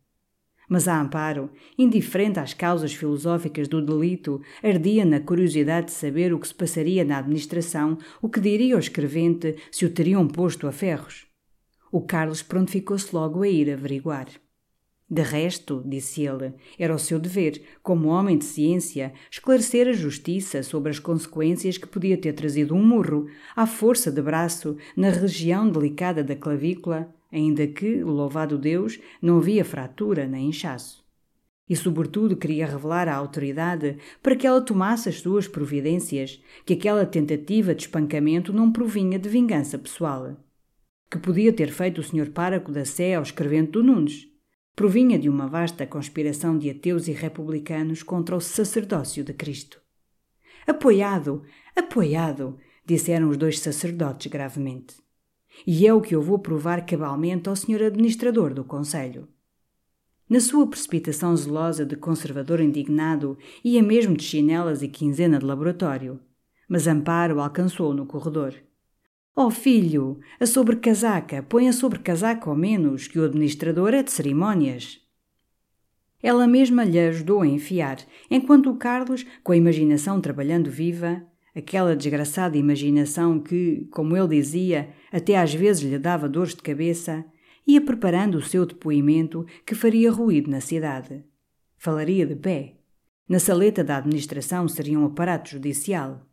Mas a Amparo, indiferente às causas filosóficas do delito, ardia na curiosidade de saber o que se passaria na administração, o que diria o escrevente se o teriam posto a ferros. O Carlos prontificou-se logo a ir averiguar. De resto, disse ele, era o seu dever, como homem de ciência, esclarecer a justiça sobre as consequências que podia ter trazido um murro, à força de braço, na região delicada da clavícula, ainda que, louvado Deus, não havia fratura nem inchaço. E, sobretudo, queria revelar à autoridade para que ela tomasse as suas providências, que aquela tentativa de espancamento não provinha de vingança pessoal. Que podia ter feito o Sr. Páraco da Sé ao escrevente do Nunes. Provinha de uma vasta conspiração de ateus e republicanos contra o sacerdócio de Cristo. Apoiado, apoiado, disseram os dois sacerdotes gravemente. E é o que eu vou provar cabalmente ao senhor administrador do Conselho. Na sua precipitação zelosa de conservador indignado, ia mesmo de chinelas e quinzena de laboratório. Mas Amparo alcançou no corredor. Oh filho, a sobrecasaca, põe a sobrecasaca ao menos, que o administrador é de cerimônias. Ela mesma lhe ajudou a enfiar, enquanto o Carlos, com a imaginação trabalhando viva, aquela desgraçada imaginação que, como ele dizia, até às vezes lhe dava dores de cabeça, ia preparando o seu depoimento que faria ruído na cidade. Falaria de pé. Na saleta da administração seria um aparato judicial.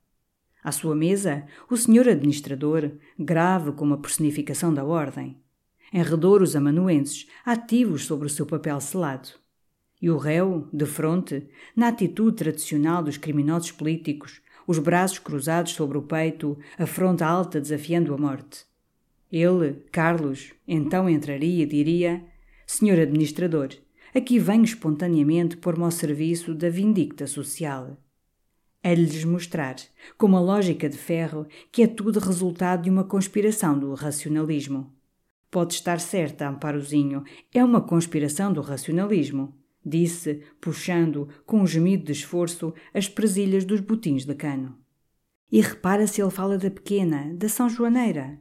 À sua mesa, o senhor administrador, grave como a personificação da ordem. Em redor, os amanuenses, ativos sobre o seu papel selado. E o réu, de fronte, na atitude tradicional dos criminosos políticos, os braços cruzados sobre o peito, a fronte alta desafiando a morte. Ele, Carlos, então entraria e diria: Senhor Administrador, aqui venho espontaneamente pôr-me ao serviço da vindicta social. É lhes mostrar, com uma lógica de ferro, que é tudo resultado de uma conspiração do racionalismo. Pode estar certa, Amparozinho, é uma conspiração do racionalismo, disse, puxando, com um gemido de esforço, as presilhas dos botins de cano. E repara se ele fala da pequena, da São Joaneira.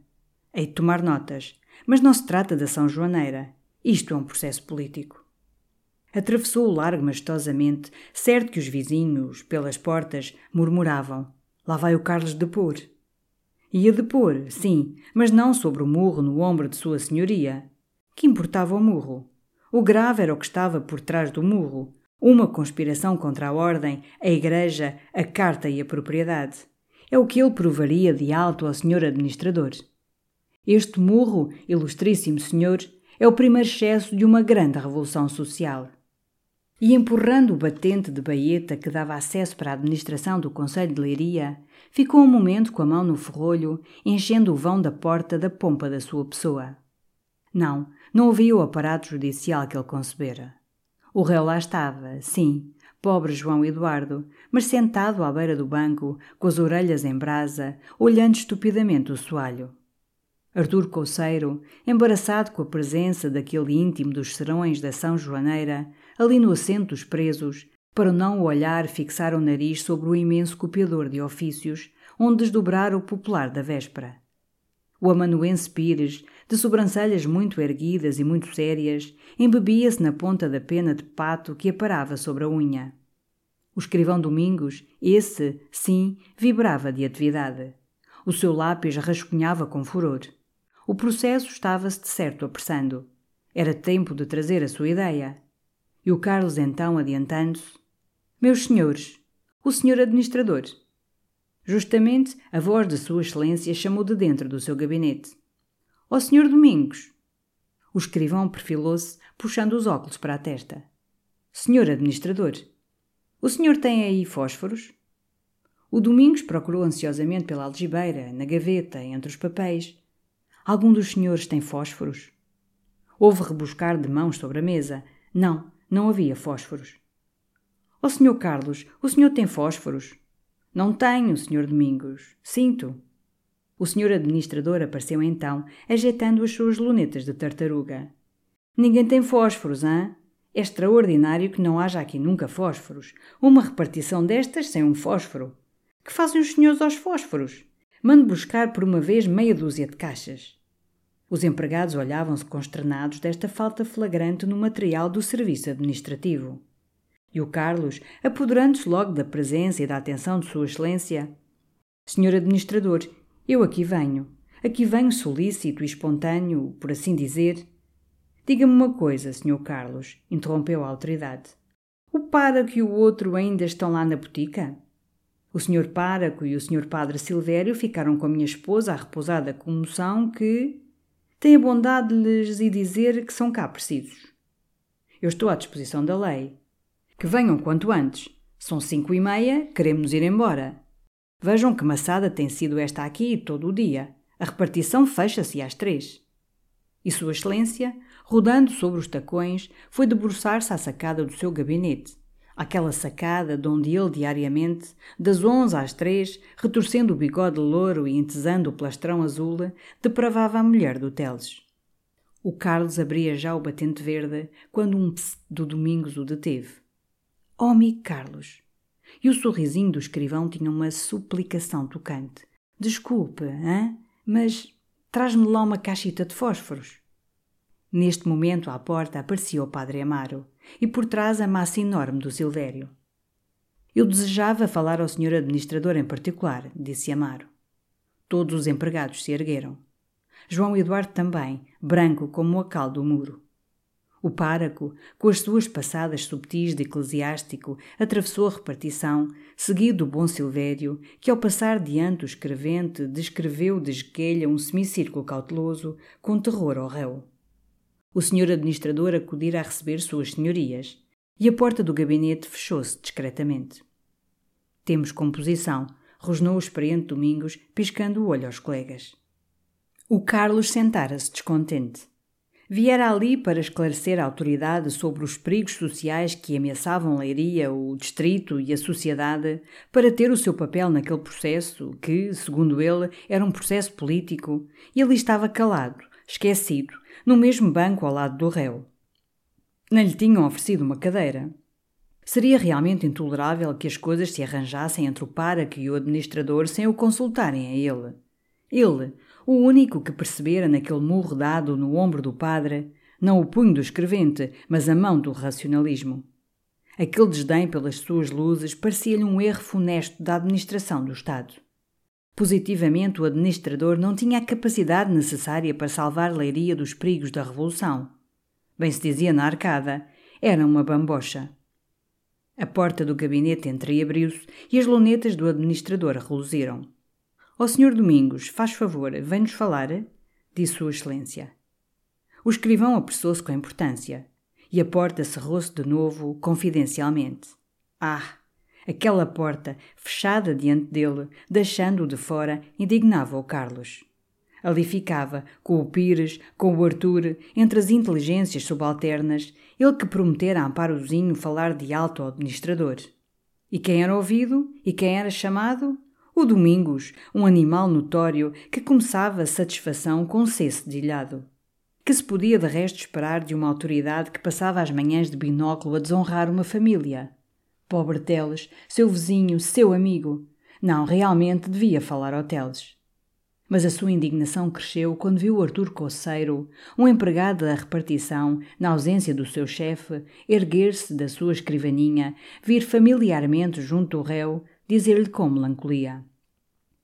Hei de tomar notas, mas não se trata da São Joaneira. Isto é um processo político. Atravessou o largo majestosamente, certo que os vizinhos, pelas portas, murmuravam: Lá vai o Carlos depor. Ia depor, sim, mas não sobre o murro no ombro de Sua Senhoria. Que importava o murro? O grave era o que estava por trás do murro. Uma conspiração contra a ordem, a igreja, a carta e a propriedade. É o que ele provaria de alto ao senhor administrador. Este murro, ilustríssimo senhor, é o primeiro excesso de uma grande revolução social. E empurrando o batente de baeta que dava acesso para a administração do Conselho de Leiria, ficou um momento com a mão no ferrolho, enchendo o vão da porta da pompa da sua pessoa. Não, não ouvia o aparato judicial que ele concebera. O réu lá estava, sim, pobre João Eduardo, mas sentado à beira do banco, com as orelhas em brasa, olhando estupidamente o soalho. Artur Couceiro, embaraçado com a presença daquele íntimo dos serões da São Joaneira, ali no assento dos presos, para não o olhar fixar o nariz sobre o imenso copiador de ofícios, onde desdobrara o popular da véspera. O amanuense Pires, de sobrancelhas muito erguidas e muito sérias, embebia-se na ponta da pena de pato que aparava sobre a unha. O escrivão Domingos, esse, sim, vibrava de atividade. O seu lápis rascunhava com furor. O processo estava-se de certo apressando. Era tempo de trazer a sua ideia. E o Carlos então adiantando-se: Meus senhores, o senhor administrador. Justamente a voz de Sua Excelência chamou de dentro do seu gabinete. Ó oh, senhor Domingos! O escrivão perfilou-se, puxando os óculos para a testa. Senhor administrador, o senhor tem aí fósforos? O Domingos procurou ansiosamente pela algibeira, na gaveta, entre os papéis. Algum dos senhores tem fósforos? Houve rebuscar de mãos sobre a mesa. Não, não havia fósforos. Ó oh, senhor Carlos, o senhor tem fósforos? Não tenho, senhor Domingos. Sinto. O senhor administrador apareceu então, ajeitando as suas lunetas de tartaruga. Ninguém tem fósforos, hã? É extraordinário que não haja aqui nunca fósforos. Uma repartição destas sem um fósforo. Que fazem os senhores aos fósforos? Mande buscar por uma vez meia dúzia de caixas. Os empregados olhavam-se consternados desta falta flagrante no material do serviço administrativo. E o Carlos, apoderando-se logo da presença e da atenção de Sua Excelência. Senhor Administrador, eu aqui venho. Aqui venho solícito e espontâneo, por assim dizer. Diga-me uma coisa, Senhor Carlos, interrompeu a autoridade. O páraco e o outro ainda estão lá na botica? O senhor páraco e o senhor padre Silvério ficaram com a minha esposa a repousar da comoção que tem a bondade de lhes dizer que são cá precisos. Eu estou à disposição da lei. Que venham quanto antes. São cinco e meia, queremos ir embora. Vejam que maçada tem sido esta aqui todo o dia. A repartição fecha-se às três. E Sua Excelência, rodando sobre os tacões, foi debruçar-se à sacada do seu gabinete, aquela sacada de onde ele diariamente, das onze às três, retorcendo o bigode louro e entesando o plastrão azul, depravava a mulher do Teles. O Carlos abria já o batente verde quando um ps do Domingos o deteve. Oh, amigo Carlos! E o sorrisinho do escrivão tinha uma suplicação tocante. Desculpe, hã? Mas traz-me lá uma caixita de fósforos. Neste momento, à porta, aparecia o padre Amaro e por trás a massa enorme do Silvério. Eu desejava falar ao senhor administrador em particular, disse Amaro. Todos os empregados se ergueram. João Eduardo também, branco como a cal do muro. O páraco, com as suas passadas subtis de eclesiástico, atravessou a repartição, seguido do bom Silvério, que ao passar diante o escrevente descreveu de esquelha um semicírculo cauteloso, com terror ao réu. O senhor administrador acudira a receber suas senhorias, e a porta do gabinete fechou-se discretamente. Temos composição, rosnou o experiente Domingos, piscando o olho aos colegas. O Carlos sentara-se descontente. Viera ali para esclarecer a autoridade sobre os perigos sociais que ameaçavam Leiria, o distrito e a sociedade, para ter o seu papel naquele processo, que, segundo ele, era um processo político, e ali estava calado, esquecido, no mesmo banco ao lado do réu. Nem lhe tinham oferecido uma cadeira. Seria realmente intolerável que as coisas se arranjassem entre o páraco e o administrador sem o consultarem a ele. Ele, o único que percebera naquele murro dado no ombro do padre, não o punho do escrevente, mas a mão do racionalismo. Aquele desdém pelas suas luzes parecia-lhe um erro funesto da administração do Estado. Positivamente, o administrador não tinha a capacidade necessária para salvar Leiria dos perigos da Revolução. Bem se dizia na arcada, era uma bambocha. A porta do gabinete entreabriu-se e as lunetas do administrador reluziram. Ó oh, Sr. Domingos, faz favor, vem-nos falar? disse Sua Excelência. O escrivão apressou-se com importância e a porta cerrou-se de novo, confidencialmente. Ah! Aquela porta, fechada diante dele, deixando-o de fora, indignava o Carlos. Ali ficava, com o Pires, com o Arthur, entre as inteligências subalternas, ele que prometera a Amparozinho falar de alto ao administrador. E quem era ouvido? E quem era chamado? O Domingos, um animal notório que começava a satisfação com cesse de ilhado. Que se podia de resto esperar de uma autoridade que passava as manhãs de binóculo a desonrar uma família? Pobre Teles, seu vizinho, seu amigo. Não, realmente devia falar ao Teles. Mas a sua indignação cresceu quando viu Artur Coceiro, um empregado da repartição, na ausência do seu chefe, erguer-se da sua escrivaninha, vir familiarmente junto ao réu, dizer-lhe com melancolia: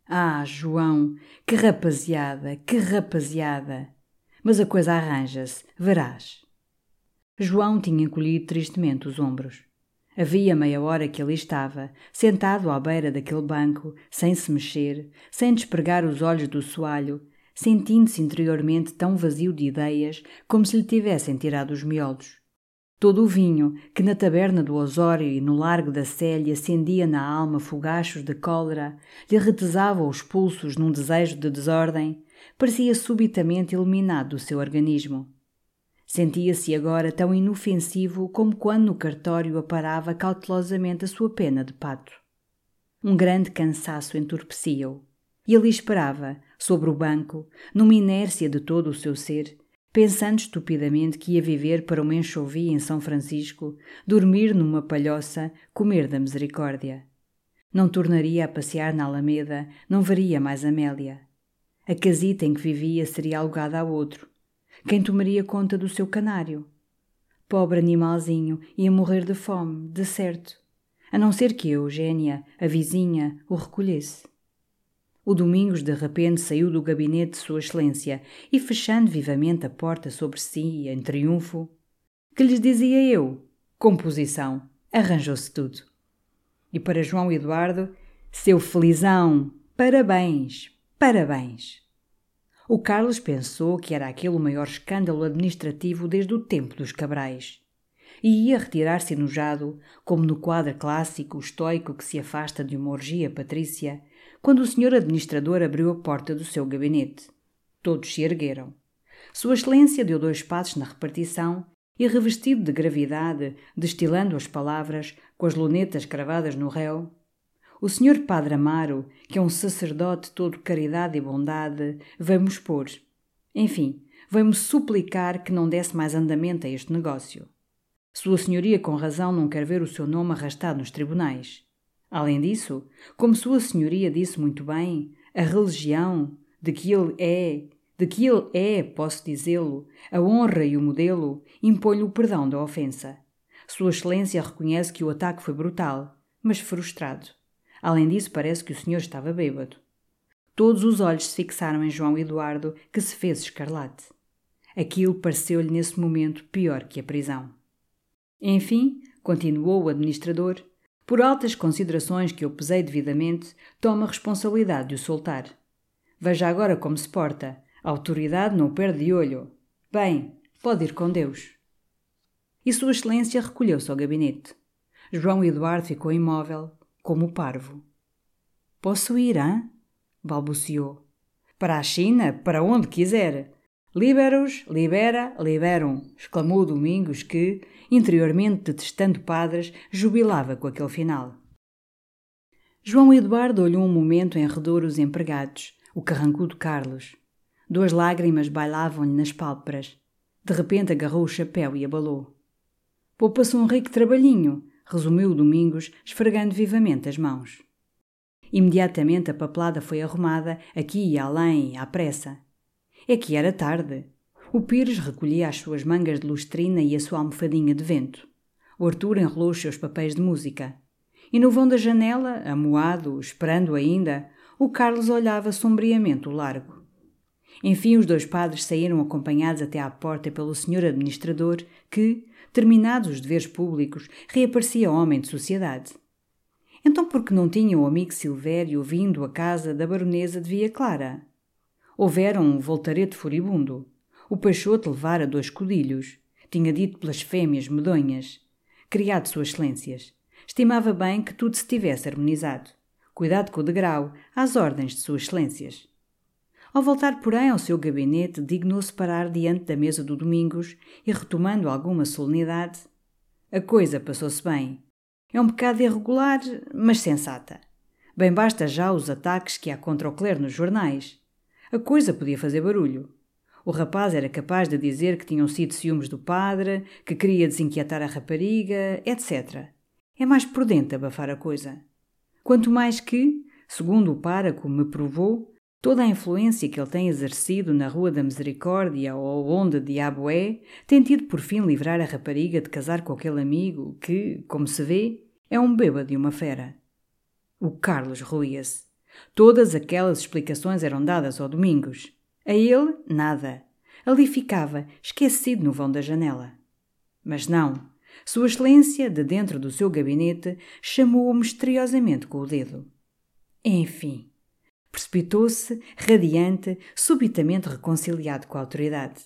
Ah, João, que rapaziada, que rapaziada! Mas a coisa arranja-se, verás. João tinha encolhido tristemente os ombros. Havia meia hora que ali estava, sentado à beira daquele banco, sem se mexer, sem despregar os olhos do soalho, sentindo-se interiormente tão vazio de ideias como se lhe tivessem tirado os miolos. Todo o vinho, que na taberna do Osório e no largo da Célia acendia na alma fogachos de cólera, lhe retesava os pulsos num desejo de desordem, parecia subitamente iluminado do seu organismo. Sentia-se agora tão inofensivo como quando no cartório aparava cautelosamente a sua pena de pato. Um grande cansaço entorpecia-o. E ali esperava, sobre o banco, numa inércia de todo o seu ser, pensando estupidamente que ia viver para uma enxovia em São Francisco, dormir numa palhoça, comer da misericórdia. Não tornaria a passear na Alameda, não veria mais Amélia. A casita em que vivia seria alugada a outro, quem tomaria conta do seu canário? Pobre animalzinho, ia morrer de fome, de certo. A não ser que Eugênia, a vizinha, o recolhesse. O Domingos de repente saiu do gabinete de Sua Excelência e, fechando vivamente a porta sobre si, em triunfo, que lhes dizia eu? Composição. Arranjou-se tudo. E para João Eduardo, seu felizão, parabéns, parabéns. O Carlos pensou que era aquele o maior escândalo administrativo desde o tempo dos Cabrais. E ia retirar-se enojado, como no quadro clássico estoico que se afasta de uma orgia patrícia, quando o senhor administrador abriu a porta do seu gabinete. Todos se ergueram. Sua Excelência deu dois passos na repartição e, revestido de gravidade, destilando as palavras, com as lunetas cravadas no réu, o senhor Padre Amaro, que é um sacerdote todo caridade e bondade, veio-me expor. Enfim, veio-me suplicar que não desse mais andamento a este negócio. Sua Senhoria, com razão, não quer ver o seu nome arrastado nos tribunais. Além disso, como Sua Senhoria disse muito bem, a religião, de que ele é, de que ele é, posso dizê-lo, a honra e o modelo, impõe-lhe o perdão da ofensa. Sua Excelência reconhece que o ataque foi brutal, mas frustrado. Além disso, parece que o senhor estava bêbado. Todos os olhos se fixaram em João Eduardo, que se fez escarlate. Aquilo pareceu-lhe nesse momento pior que a prisão. Enfim, continuou o administrador, por altas considerações que eu pesei devidamente, tomo a responsabilidade de o soltar. Veja agora como se porta. A autoridade não o perde de olho. Bem, pode ir com Deus. E Sua Excelência recolheu-se ao gabinete. João Eduardo ficou imóvel, como parvo. Posso ir, hã? balbuciou. Para a China, para onde quiser. Libera-os, libera, liberam, exclamou Domingos, que, interiormente detestando padres, jubilava com aquele final. João Eduardo olhou um momento em redor os empregados, o carrancudo Carlos. Duas lágrimas bailavam-lhe nas pálpebras. De repente agarrou o chapéu e abalou. Poupa-se um rico trabalhinho, resumiu Domingos, esfregando vivamente as mãos. Imediatamente a papelada foi arrumada, aqui e além, à pressa. É que era tarde. O Pires recolhia as suas mangas de lustrina e a sua almofadinha de vento. O Arthur enrolou os seus papéis de música. E no vão da janela, amuado, esperando ainda, o Carlos olhava sombriamente o largo. Enfim, os dois padres saíram acompanhados até à porta pelo senhor administrador, que, terminados os deveres públicos, reaparecia homem de sociedade. Então por que não tinha o amigo Silvério vindo à casa da baronesa de Via Clara? Houvera um voltarete furibundo. O Peixoto levara dois codilhos. Tinha dito blasfémias medonhas. Criado suas excelências. Estimava bem que tudo se tivesse harmonizado. Cuidado com o degrau, às ordens de suas excelências. Ao voltar, porém, ao seu gabinete, dignou-se parar diante da mesa do Domingos e, retomando alguma solenidade, a coisa passou-se bem. É um bocado irregular, mas sensata. Bem basta já os ataques que há contra o clero nos jornais. A coisa podia fazer barulho. O rapaz era capaz de dizer que tinham sido ciúmes do padre, que queria desinquietar a rapariga, etc. É mais prudente abafar a coisa. Quanto mais que, segundo o páraco me provou, Toda a influência que ele tem exercido na Rua da Misericórdia ou onde diabo é, tem tido por fim livrar a rapariga de casar com aquele amigo que, como se vê, é um bêbado e uma fera. O Carlos ruía-se. Todas aquelas explicações eram dadas ao Domingos. A ele, nada. Ali ficava, esquecido no vão da janela. Mas não. Sua Excelência, de dentro do seu gabinete, chamou-o misteriosamente com o dedo. Enfim, Precipitou-se, radiante, subitamente reconciliado com a autoridade.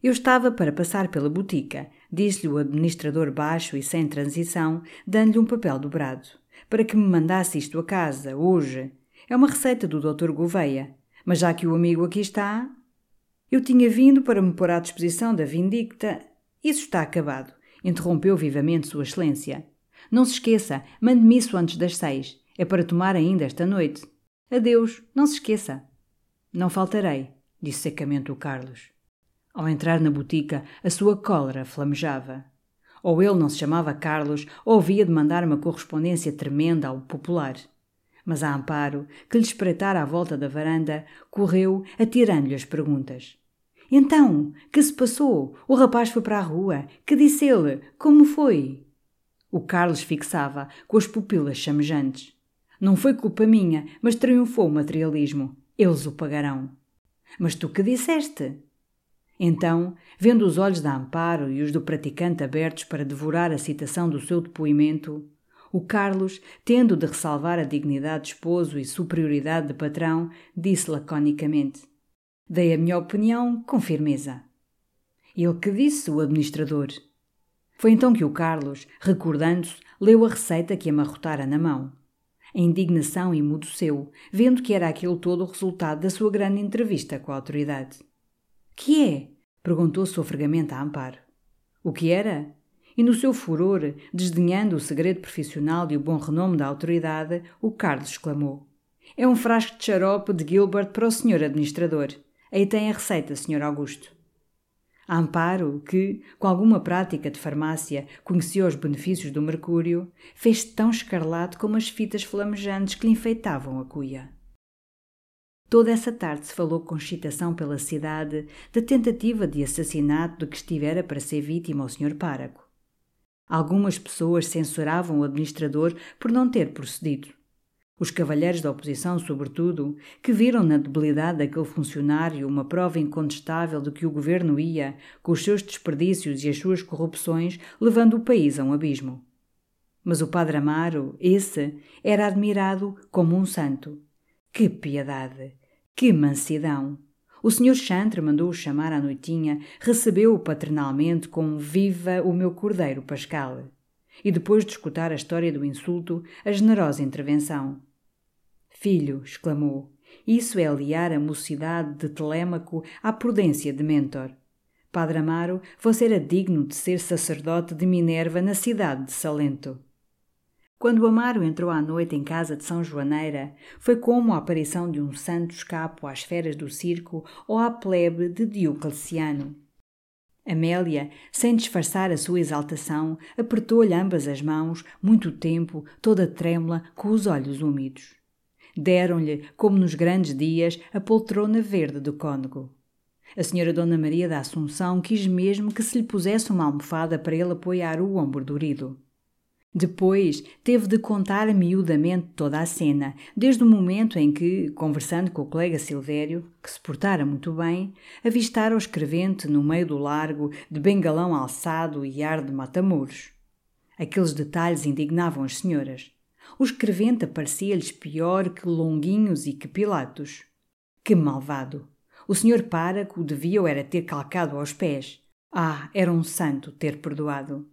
Eu estava para passar pela botica, disse-lhe o administrador baixo e sem transição, dando-lhe um papel dobrado, para que me mandasse isto a casa, hoje. É uma receita do Dr. Gouveia, mas já que o amigo aqui está. Eu tinha vindo para me pôr à disposição da vindicta. Isso está acabado, interrompeu vivamente Sua Excelência. Não se esqueça, mande-me isso antes das seis. É para tomar ainda esta noite. Adeus, não se esqueça. Não faltarei, disse secamente o Carlos. Ao entrar na botica, a sua cólera flamejava. Ou ele não se chamava Carlos, ou havia de mandar uma correspondência tremenda ao popular. Mas a Amparo, que lhe espreitara à volta da varanda, correu, atirando-lhe as perguntas. Então, que se passou? O rapaz foi para a rua. Que disse ele? Como foi? O Carlos fixava, com as pupilas chamejantes. Não foi culpa minha, mas triunfou o materialismo. Eles o pagarão. Mas tu que disseste? Então, vendo os olhos da Amparo e os do praticante abertos para devorar a citação do seu depoimento, o Carlos, tendo de ressalvar a dignidade de esposo e superioridade de patrão, disse laconicamente: Dei a minha opinião com firmeza. Ele que disse, o administrador. Foi então que o Carlos, recordando-se, leu a receita que amarrotara na mão. A indignação emudeceu, vendo que era aquele todo o resultado da sua grande entrevista com a autoridade. Que é? perguntou sofregamente a Amparo. O que era? E no seu furor, desdenhando o segredo profissional e o bom renome da autoridade, o Carlos exclamou: É um frasco de xarope de Gilbert para o senhor administrador. Aí tem a receita, senhor Augusto. Amparo, que, com alguma prática de farmácia, conhecia os benefícios do mercúrio, fez tão escarlate como as fitas flamejantes que lhe enfeitavam a cuia. Toda essa tarde se falou com excitação pela cidade da tentativa de assassinato de que estivera para ser vítima o Sr. Páraco. Algumas pessoas censuravam o administrador por não ter procedido. Os cavalheiros da oposição, sobretudo, que viram na debilidade daquele funcionário uma prova incontestável de que o governo ia, com os seus desperdícios e as suas corrupções, levando o país a um abismo. Mas o padre Amaro, esse, era admirado como um santo. Que piedade! Que mansidão! O senhor Chantre mandou-o chamar à noitinha, recebeu-o paternalmente com viva o meu cordeiro Pascal. E depois de escutar a história do insulto, a generosa intervenção. Filho, exclamou, isso é aliar a mocidade de Telêmaco à prudência de Mentor. Padre Amaro, você era digno de ser sacerdote de Minerva na cidade de Salento. Quando Amaro entrou à noite em casa de São Joaneira, foi como a aparição de um santo escapo às feras do circo ou à plebe de Diocleciano. Amélia, sem disfarçar a sua exaltação, apertou-lhe ambas as mãos, muito tempo, toda trêmula, com os olhos úmidos. Deram-lhe, como nos grandes dias, a poltrona verde do cônego. A senhora Dona Maria da Assunção quis mesmo que se lhe pusesse uma almofada para ele apoiar o ombro dorido. Depois teve de contar miudamente toda a cena, desde o momento em que, conversando com o colega Silvério, que se portara muito bem, avistara o escrevente no meio do largo, de bengalão alçado e ar de matamuros. Aqueles detalhes indignavam as senhoras. O escrevente parecia-lhes pior que Longuinhos e que Pilatos. Que malvado! O senhor páraco devia era ter calcado aos pés. Ah, era um santo ter perdoado.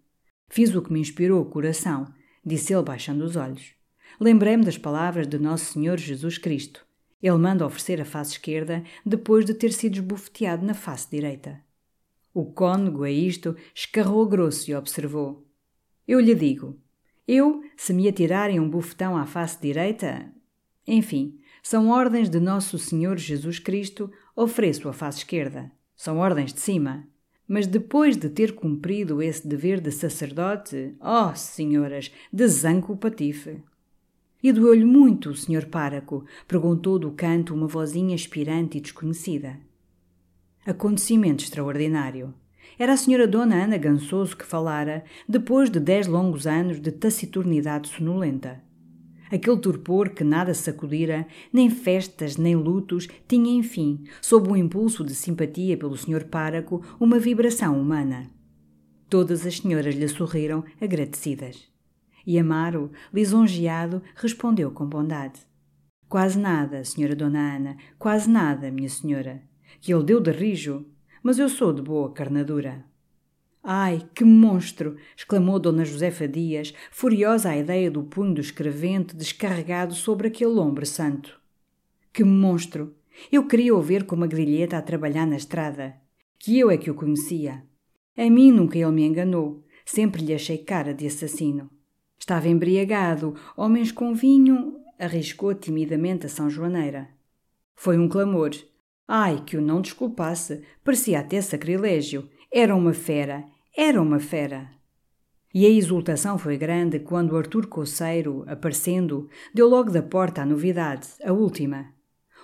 Fiz o que me inspirou o coração, disse ele baixando os olhos. Lembrei-me das palavras de Nosso Senhor Jesus Cristo. Ele manda oferecer a face esquerda depois de ter sido esbofeteado na face direita. O cônego, a isto, escarrou grosso e observou: Eu lhe digo, eu, se me atirarem um bufetão à face direita. Enfim, são ordens de Nosso Senhor Jesus Cristo, ofereço a face esquerda. São ordens de cima. Mas depois de ter cumprido esse dever de sacerdote, oh, senhoras, desanco o patife. E doeu-lhe muito senhor páraco, perguntou do canto uma vozinha aspirante e desconhecida. Acontecimento extraordinário. Era a senhora Dona Ana Gansoso que falara, depois de dez longos anos de taciturnidade sonolenta. Aquele torpor que nada sacudira, nem festas nem lutos, tinha, enfim, sob o impulso de simpatia pelo senhor páraco, uma vibração humana. Todas as senhoras lhe sorriram, agradecidas. E Amaro, lisonjeado, respondeu com bondade. Quase nada, senhora Dona Ana, quase nada, minha senhora. Que ele deu de rijo, mas eu sou de boa carnadura. Ai, que monstro! exclamou Dona Josefa Dias, furiosa à ideia do punho do escrevente descarregado sobre aquele ombro santo. Que monstro! Eu queria o ver com uma grilheta a trabalhar na estrada. Que eu é que o conhecia. A mim nunca ele me enganou. Sempre lhe achei cara de assassino. Estava embriagado, homens com vinho, arriscou timidamente a São Joaneira. Foi um clamor. Ai, que o não desculpasse, parecia até sacrilégio. Era uma fera, era uma fera. E a exultação foi grande quando Artur Coceiro, aparecendo, deu logo da porta a novidade, a última.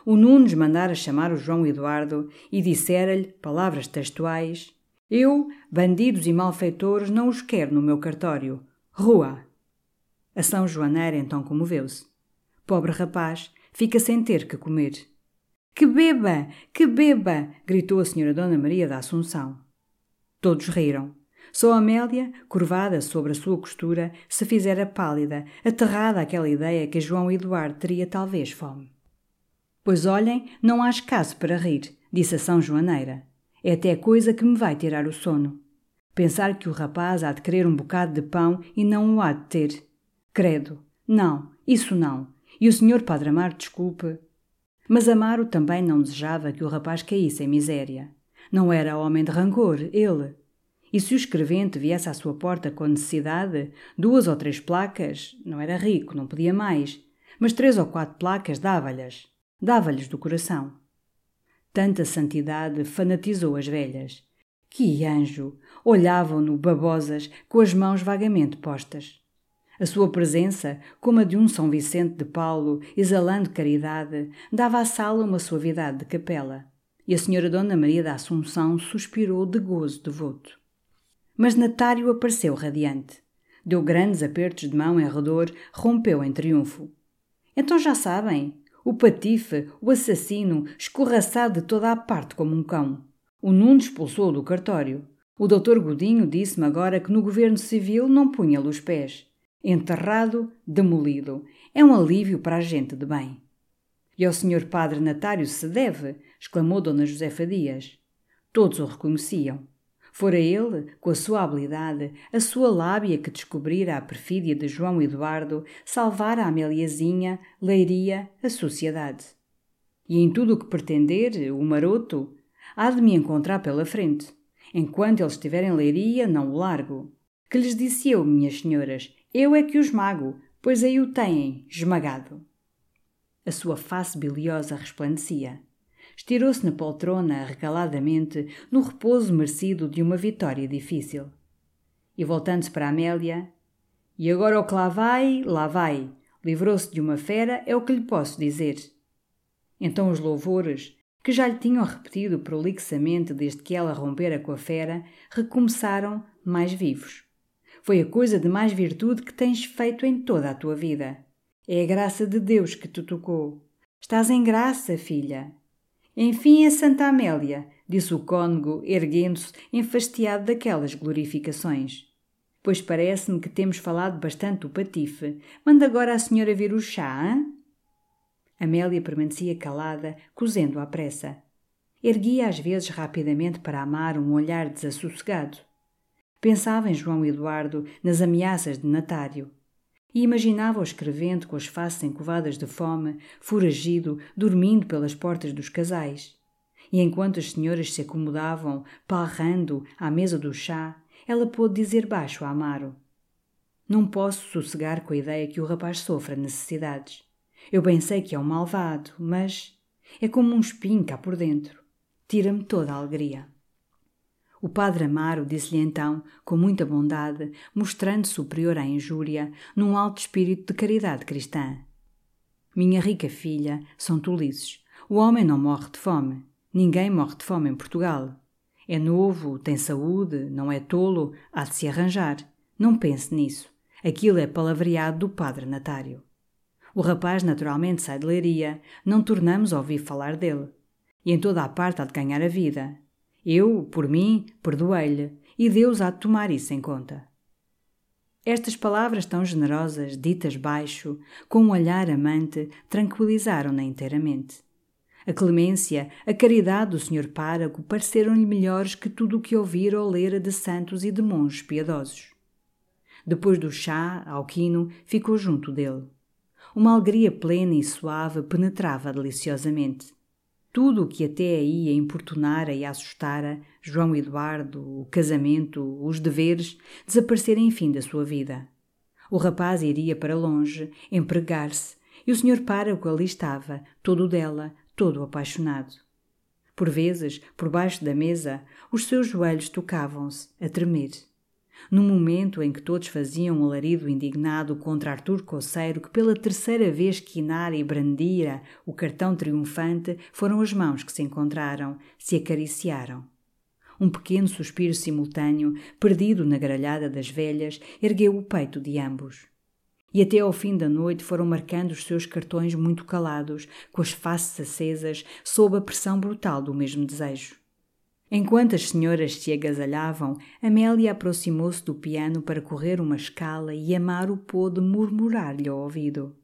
O Nunes mandara chamar o João Eduardo e dissera-lhe, palavras textuais, Eu, bandidos e malfeitores, não os quero no meu cartório. Rua! A São Joaneira então comoveu-se. Pobre rapaz, fica sem ter que comer. Que beba! Que beba! gritou a senhora Dona Maria da Assunção. Todos riram. Só Amélia, curvada sobre a sua costura, se fizera pálida, aterrada àquela ideia que João Eduardo teria talvez fome. Pois olhem, não há caso para rir, disse a São Joaneira. É até coisa que me vai tirar o sono. Pensar que o rapaz há de querer um bocado de pão e não o há de ter. Credo. Não, isso não. E o senhor Padre Amaro desculpe, mas Amaro também não desejava que o rapaz caísse em miséria. Não era homem de rancor, ele. E se o escrevente viesse à sua porta com necessidade, duas ou três placas, não era rico, não podia mais, mas três ou quatro placas dava-lhes. Dava-lhes do coração. Tanta santidade fanatizou as velhas. Que anjo! Olhavam-no babosas, com as mãos vagamente postas. A sua presença, como a de um São Vicente de Paulo, exalando caridade, dava à sala uma suavidade de capela. E a senhora Dona Maria da Assunção suspirou de gozo devoto. Mas Natário apareceu radiante. Deu grandes apertos de mão em redor, rompeu em triunfo. Então já sabem. O patife, o assassino, escorraçado de toda a parte como um cão. O Nuno expulsou-o do cartório. O doutor Godinho disse-me agora que no governo civil não punha-lhe os pés. Enterrado, demolido. É um alívio para a gente de bem. E ao senhor padre Natário se deve, exclamou Dona Josefa Dias. Todos o reconheciam. Fora ele, com a sua habilidade, a sua lábia que descobrira a perfídia de João Eduardo, salvar a Ameliazinha, leiria a sociedade. E em tudo o que pretender, o maroto, há de me encontrar pela frente. Enquanto ele estiver em leiria, não o largo. Que lhes disse eu, minhas senhoras, eu é que o esmago, pois aí o têm, esmagado. A sua face biliosa resplandecia. Estirou-se na poltrona recaladamente, no repouso merecido de uma vitória difícil. E voltando-se para Amélia, e agora o que lá vai, lá vai. Livrou-se de uma fera, é o que lhe posso dizer. Então os louvores, que já lhe tinham repetido prolixamente desde que ela rompera com a fera, recomeçaram mais vivos. Foi a coisa de mais virtude que tens feito em toda a tua vida. É a graça de Deus que te tocou. Estás em graça, filha. Enfim, a Santa Amélia, disse o cônego, erguendo-se, enfastiado daquelas glorificações. Pois parece-me que temos falado bastante do patife. Manda agora a senhora vir o chá, hein? Amélia permanecia calada, cozendo à pressa. Erguia às vezes rapidamente para amar um olhar desassossegado. Pensava em João Eduardo, nas ameaças de Natário. E imaginava-o escrevendo com as faces encovadas de fome, foragido, dormindo pelas portas dos casais. E enquanto as senhoras se acomodavam, palrando, à mesa do chá, ela pôde dizer baixo a Amaro: Não posso sossegar com a ideia que o rapaz sofra necessidades. Eu bem sei que é um malvado, mas é como um espinho cá por dentro. Tira-me toda a alegria. O padre Amaro disse-lhe então, com muita bondade, mostrando superior à injúria, num alto espírito de caridade cristã: Minha rica filha, são tolices. O homem não morre de fome. Ninguém morre de fome em Portugal. É novo, tem saúde, não é tolo, há de se arranjar. Não pense nisso. Aquilo é palavreado do padre Natário. O rapaz naturalmente sai de leiria, não tornamos a ouvir falar dele. E em toda a parte há de ganhar a vida. Eu, por mim, perdoei-lhe, e Deus há de tomar isso em conta. Estas palavras tão generosas, ditas baixo, com um olhar amante, tranquilizaram-na inteiramente. A clemência, a caridade do Sr. Párago pareceram-lhe melhores que tudo o que ouvira ou lera de santos e de monges piedosos. Depois do chá, Alquino ficou junto dele. Uma alegria plena e suave penetrava deliciosamente. Tudo o que até aí a importunara e a assustara, João Eduardo, o casamento, os deveres, desapareceram enfim da sua vida. O rapaz iria para longe, empregar-se, e o senhor Párago ali estava, todo dela, todo apaixonado. Por vezes, por baixo da mesa, os seus joelhos tocavam-se, a tremer. No momento em que todos faziam um alarido indignado contra Artur Coceiro, que pela terceira vez quinara e brandira o cartão triunfante, foram as mãos que se encontraram, se acariciaram. Um pequeno suspiro simultâneo, perdido na gralhada das velhas, ergueu o peito de ambos. E até ao fim da noite foram marcando os seus cartões muito calados, com as faces acesas, sob a pressão brutal do mesmo desejo. Enquanto as senhoras se agasalhavam, Amélia aproximou-se do piano para correr uma escala e Amaro pôde murmurar-lhe ao ouvido: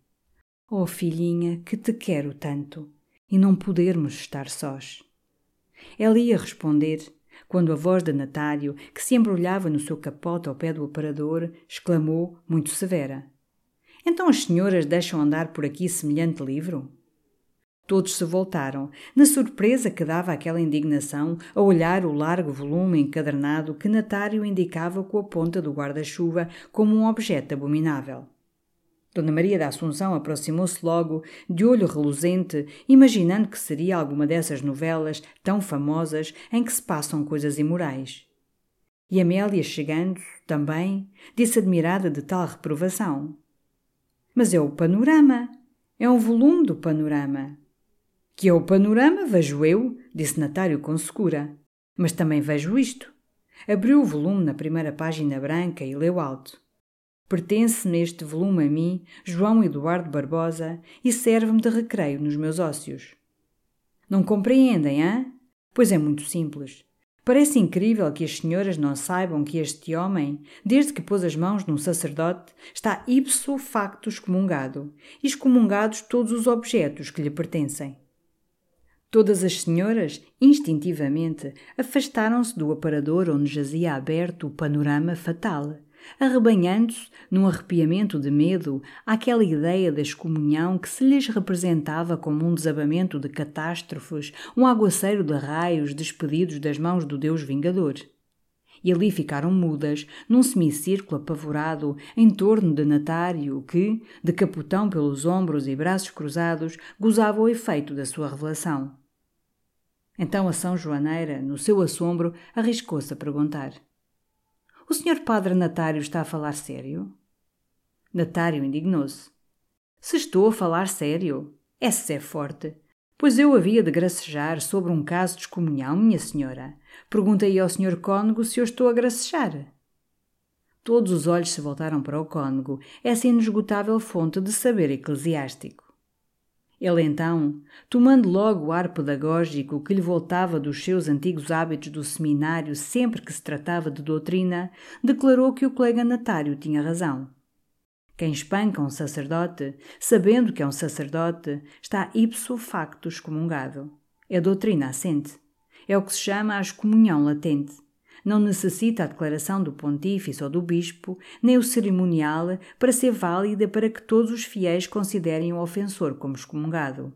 Oh, filhinha, que te quero tanto, e não podermos estar sós. Ela ia responder, quando a voz de Natário, que se embrulhava no seu capote ao pé do operador, exclamou, muito severa: Então as senhoras deixam andar por aqui semelhante livro? Todos se voltaram, na surpresa que dava aquela indignação a olhar o largo volume encadernado que Natário indicava com a ponta do guarda-chuva como um objeto abominável. Dona Maria da Assunção aproximou-se logo, de olho reluzente, imaginando que seria alguma dessas novelas tão famosas em que se passam coisas imorais. E Amélia, chegando, também, disse admirada de tal reprovação. Mas é o panorama. É um volume do panorama. Que é o panorama, vejo eu, disse Natário com secura. Mas também vejo isto. Abriu o volume na primeira página branca e leu alto. Pertence-me este volume a mim, João Eduardo Barbosa, e serve-me de recreio nos meus ócios. Não compreendem, hã? Pois é muito simples. Parece incrível que as senhoras não saibam que este homem, desde que pôs as mãos num sacerdote, está ipso facto excomungado, excomungados todos os objetos que lhe pertencem. Todas as senhoras, instintivamente, afastaram-se do aparador onde jazia aberto o panorama fatal, arrebanhando-se, num arrepiamento de medo, àquela ideia da excomunhão que se lhes representava como um desabamento de catástrofes, um aguaceiro de raios despedidos das mãos do Deus Vingador. E ali ficaram mudas, num semicírculo apavorado, em torno de Natário, que, de capotão pelos ombros e braços cruzados, gozava o efeito da sua revelação. Então a São Joaneira, no seu assombro, arriscou-se a perguntar: o senhor padre Natário está a falar sério? Natário indignou-se. Se estou a falar sério, essa é forte. Pois eu havia de gracejar sobre um caso de excomunhão, minha senhora. Perguntei ao senhor cônego se eu estou a gracejar. Todos os olhos se voltaram para o cônego, essa inesgotável fonte de saber eclesiástico. Ele então, tomando logo o ar pedagógico que lhe voltava dos seus antigos hábitos do seminário sempre que se tratava de doutrina, declarou que o colega Natário tinha razão. Quem espanca um sacerdote, sabendo que é um sacerdote, está ipso facto excomungado. É doutrina assente. É o que se chama a excomunhão latente não necessita a declaração do pontífice ou do bispo, nem o cerimonial, para ser válida para que todos os fiéis considerem o ofensor como excomungado.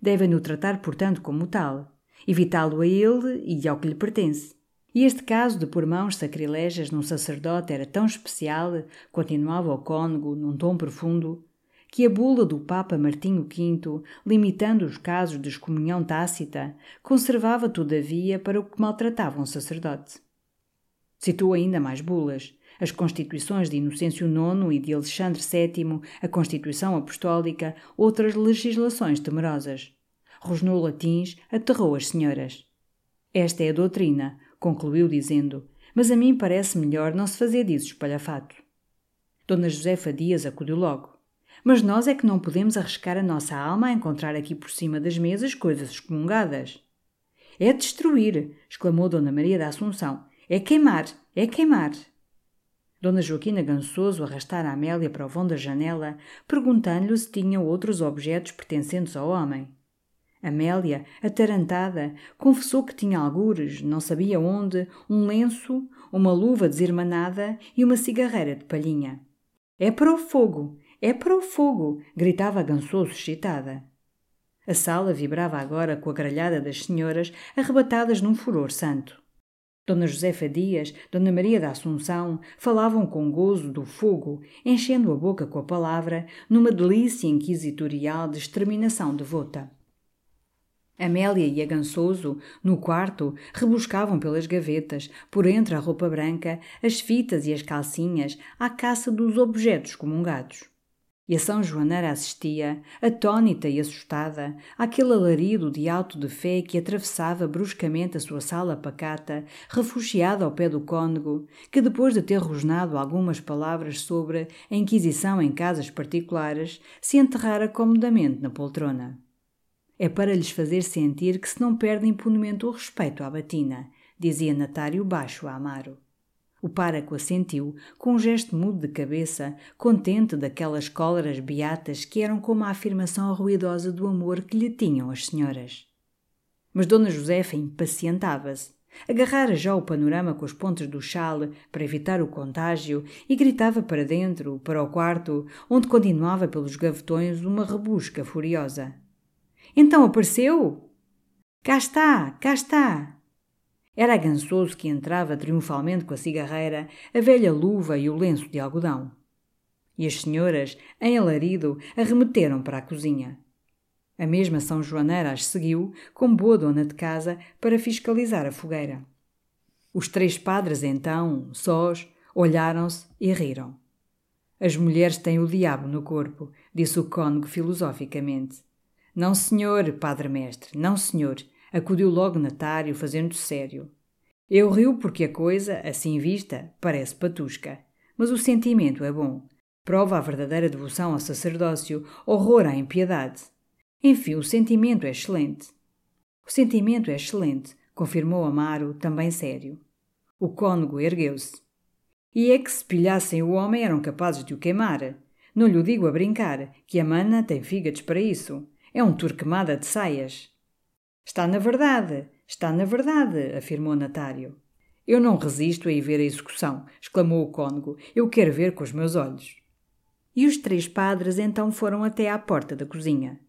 Devem-no tratar, portanto, como tal, evitá-lo a ele e ao que lhe pertence. E este caso de pôr mãos sacrilégias num sacerdote era tão especial, continuava o cônego num tom profundo, que a bula do Papa Martinho V, limitando os casos de excomunhão tácita, conservava todavia para o que maltratava um sacerdote. Citou ainda mais bulas, as Constituições de Inocêncio IX e de Alexandre VII, a Constituição Apostólica, outras legislações temerosas. Rosnou latins, aterrou as senhoras. Esta é a doutrina, concluiu dizendo, mas a mim parece melhor não se fazer disso espalhafato. Dona Josefa Dias acudiu logo. Mas nós é que não podemos arriscar a nossa alma a encontrar aqui por cima das mesas coisas excomungadas. É destruir, exclamou Dona Maria da Assunção. É queimar, é queimar. Dona Joaquina Gansoso arrastara a Amélia para o vão da janela, perguntando-lhe se tinham outros objetos pertencentes ao homem. Amélia, atarantada, confessou que tinha algures, não sabia onde, um lenço, uma luva desirmanada e uma cigarreira de palhinha. É para o fogo! É para o fogo! gritava Gansoso excitada. A sala vibrava agora com a gralhada das senhoras, arrebatadas num furor santo. Dona Josefa Dias, Dona Maria da Assunção falavam com gozo do fogo, enchendo a boca com a palavra, numa delícia inquisitorial de exterminação devota. Amélia e Agançoso, no quarto, rebuscavam pelas gavetas, por entre a roupa branca, as fitas e as calcinhas, à caça dos objetos comungados. E a São Joaneira assistia, atônita e assustada, àquele alarido de alto de fé que atravessava bruscamente a sua sala pacata, refugiada ao pé do cônego, que depois de ter rosnado algumas palavras sobre a Inquisição em casas particulares, se enterrara comodamente na poltrona. É para lhes fazer sentir que se não perde impunemente o respeito à batina, dizia Natário baixo a Amaro. O páraco assentiu, com um gesto mudo de cabeça, contente daquelas cóleras beatas que eram como a afirmação ruidosa do amor que lhe tinham as senhoras. Mas Dona Josefa impacientava-se. Agarrara já o panorama com as pontas do chale para evitar o contágio e gritava para dentro, para o quarto, onde continuava pelos gavetões uma rebusca furiosa. Então apareceu? Cá está, cá está! Era gansoso que entrava triunfalmente com a cigarreira, a velha luva e o lenço de algodão. E as senhoras, em alarido, arremeteram para a cozinha. A mesma São Joaneira as seguiu, como boa dona de casa, para fiscalizar a fogueira. Os três padres, então, sós, olharam-se e riram. As mulheres têm o diabo no corpo, disse o cônego filosoficamente. Não, senhor, padre mestre, não, senhor, acudiu logo Natário, fazendo sério. Eu rio porque a coisa, assim vista, parece patusca. Mas o sentimento é bom. Prova a verdadeira devoção ao sacerdócio, horror à impiedade. Enfim, o sentimento é excelente. O sentimento é excelente, confirmou Amaro, também sério. O cônego ergueu-se. E é que se pilhassem o homem eram capazes de o queimar. Não lhe digo a brincar, que a mana tem fígados para isso. É um turquemada de saias. Está na verdade, está na verdade, afirmou Natário. Eu não resisto a ir ver a execução, exclamou o cônego. Eu quero ver com os meus olhos. E os três padres então foram até à porta da cozinha.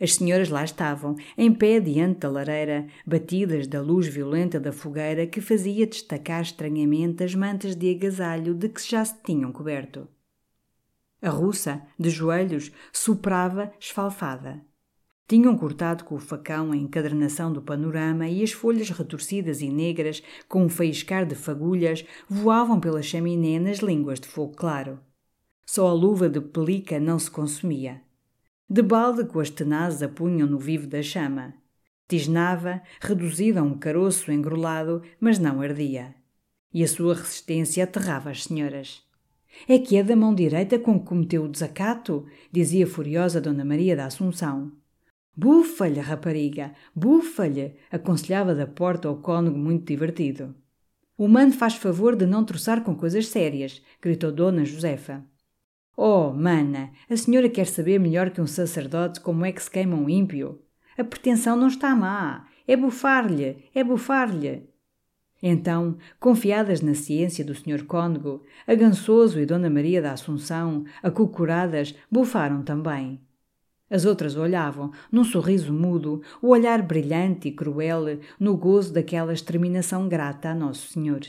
As senhoras lá estavam, em pé diante da lareira, batidas da luz violenta da fogueira que fazia destacar estranhamente as mantas de agasalho de que já se tinham coberto. A russa, de joelhos, soprava esfalfada. Tinham cortado com o facão a encadernação do panorama e as folhas retorcidas e negras, com um faiscar de fagulhas, voavam pela chaminé nas línguas de fogo claro. Só a luva de pelica não se consumia. De balde com as tenazes a punham no vivo da chama. Tisnava, reduzida a um caroço engrolado, mas não ardia. E a sua resistência aterrava as senhoras. É que é da mão direita com que cometeu o desacato, dizia furiosa Dona Maria da Assunção. Bufa-lhe, rapariga, bufa-lhe, aconselhava da porta ao cônego muito divertido. O mano faz favor de não troçar com coisas sérias, gritou Dona Josefa. Oh, mana, a senhora quer saber melhor que um sacerdote como é que se queima um ímpio? A pretensão não está má, é bufar-lhe, é bufar-lhe. Então, confiadas na ciência do Sr. Cônego, a Gansoso e Dona Maria da Assunção, acocoradas, bufaram também. As outras olhavam, num sorriso mudo, o olhar brilhante e cruel, no gozo daquela exterminação grata a Nosso Senhor.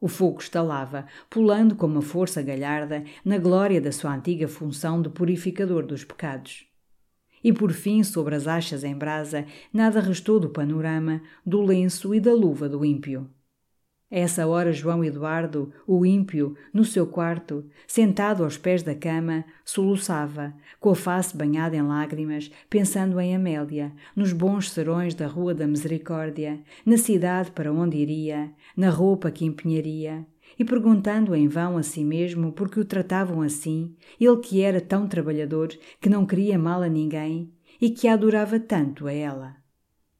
O fogo estalava, pulando com uma força galharda na glória da sua antiga função de purificador dos pecados. E por fim, sobre as achas em brasa, nada restou do panorama, do lenço e da luva do ímpio. A essa hora, João Eduardo, o ímpio, no seu quarto, sentado aos pés da cama, soluçava, com a face banhada em lágrimas, pensando em Amélia, nos bons serões da Rua da Misericórdia, na cidade para onde iria, na roupa que empenharia, e perguntando em vão a si mesmo por que o tratavam assim, ele que era tão trabalhador, que não queria mal a ninguém e que a adorava tanto a ela.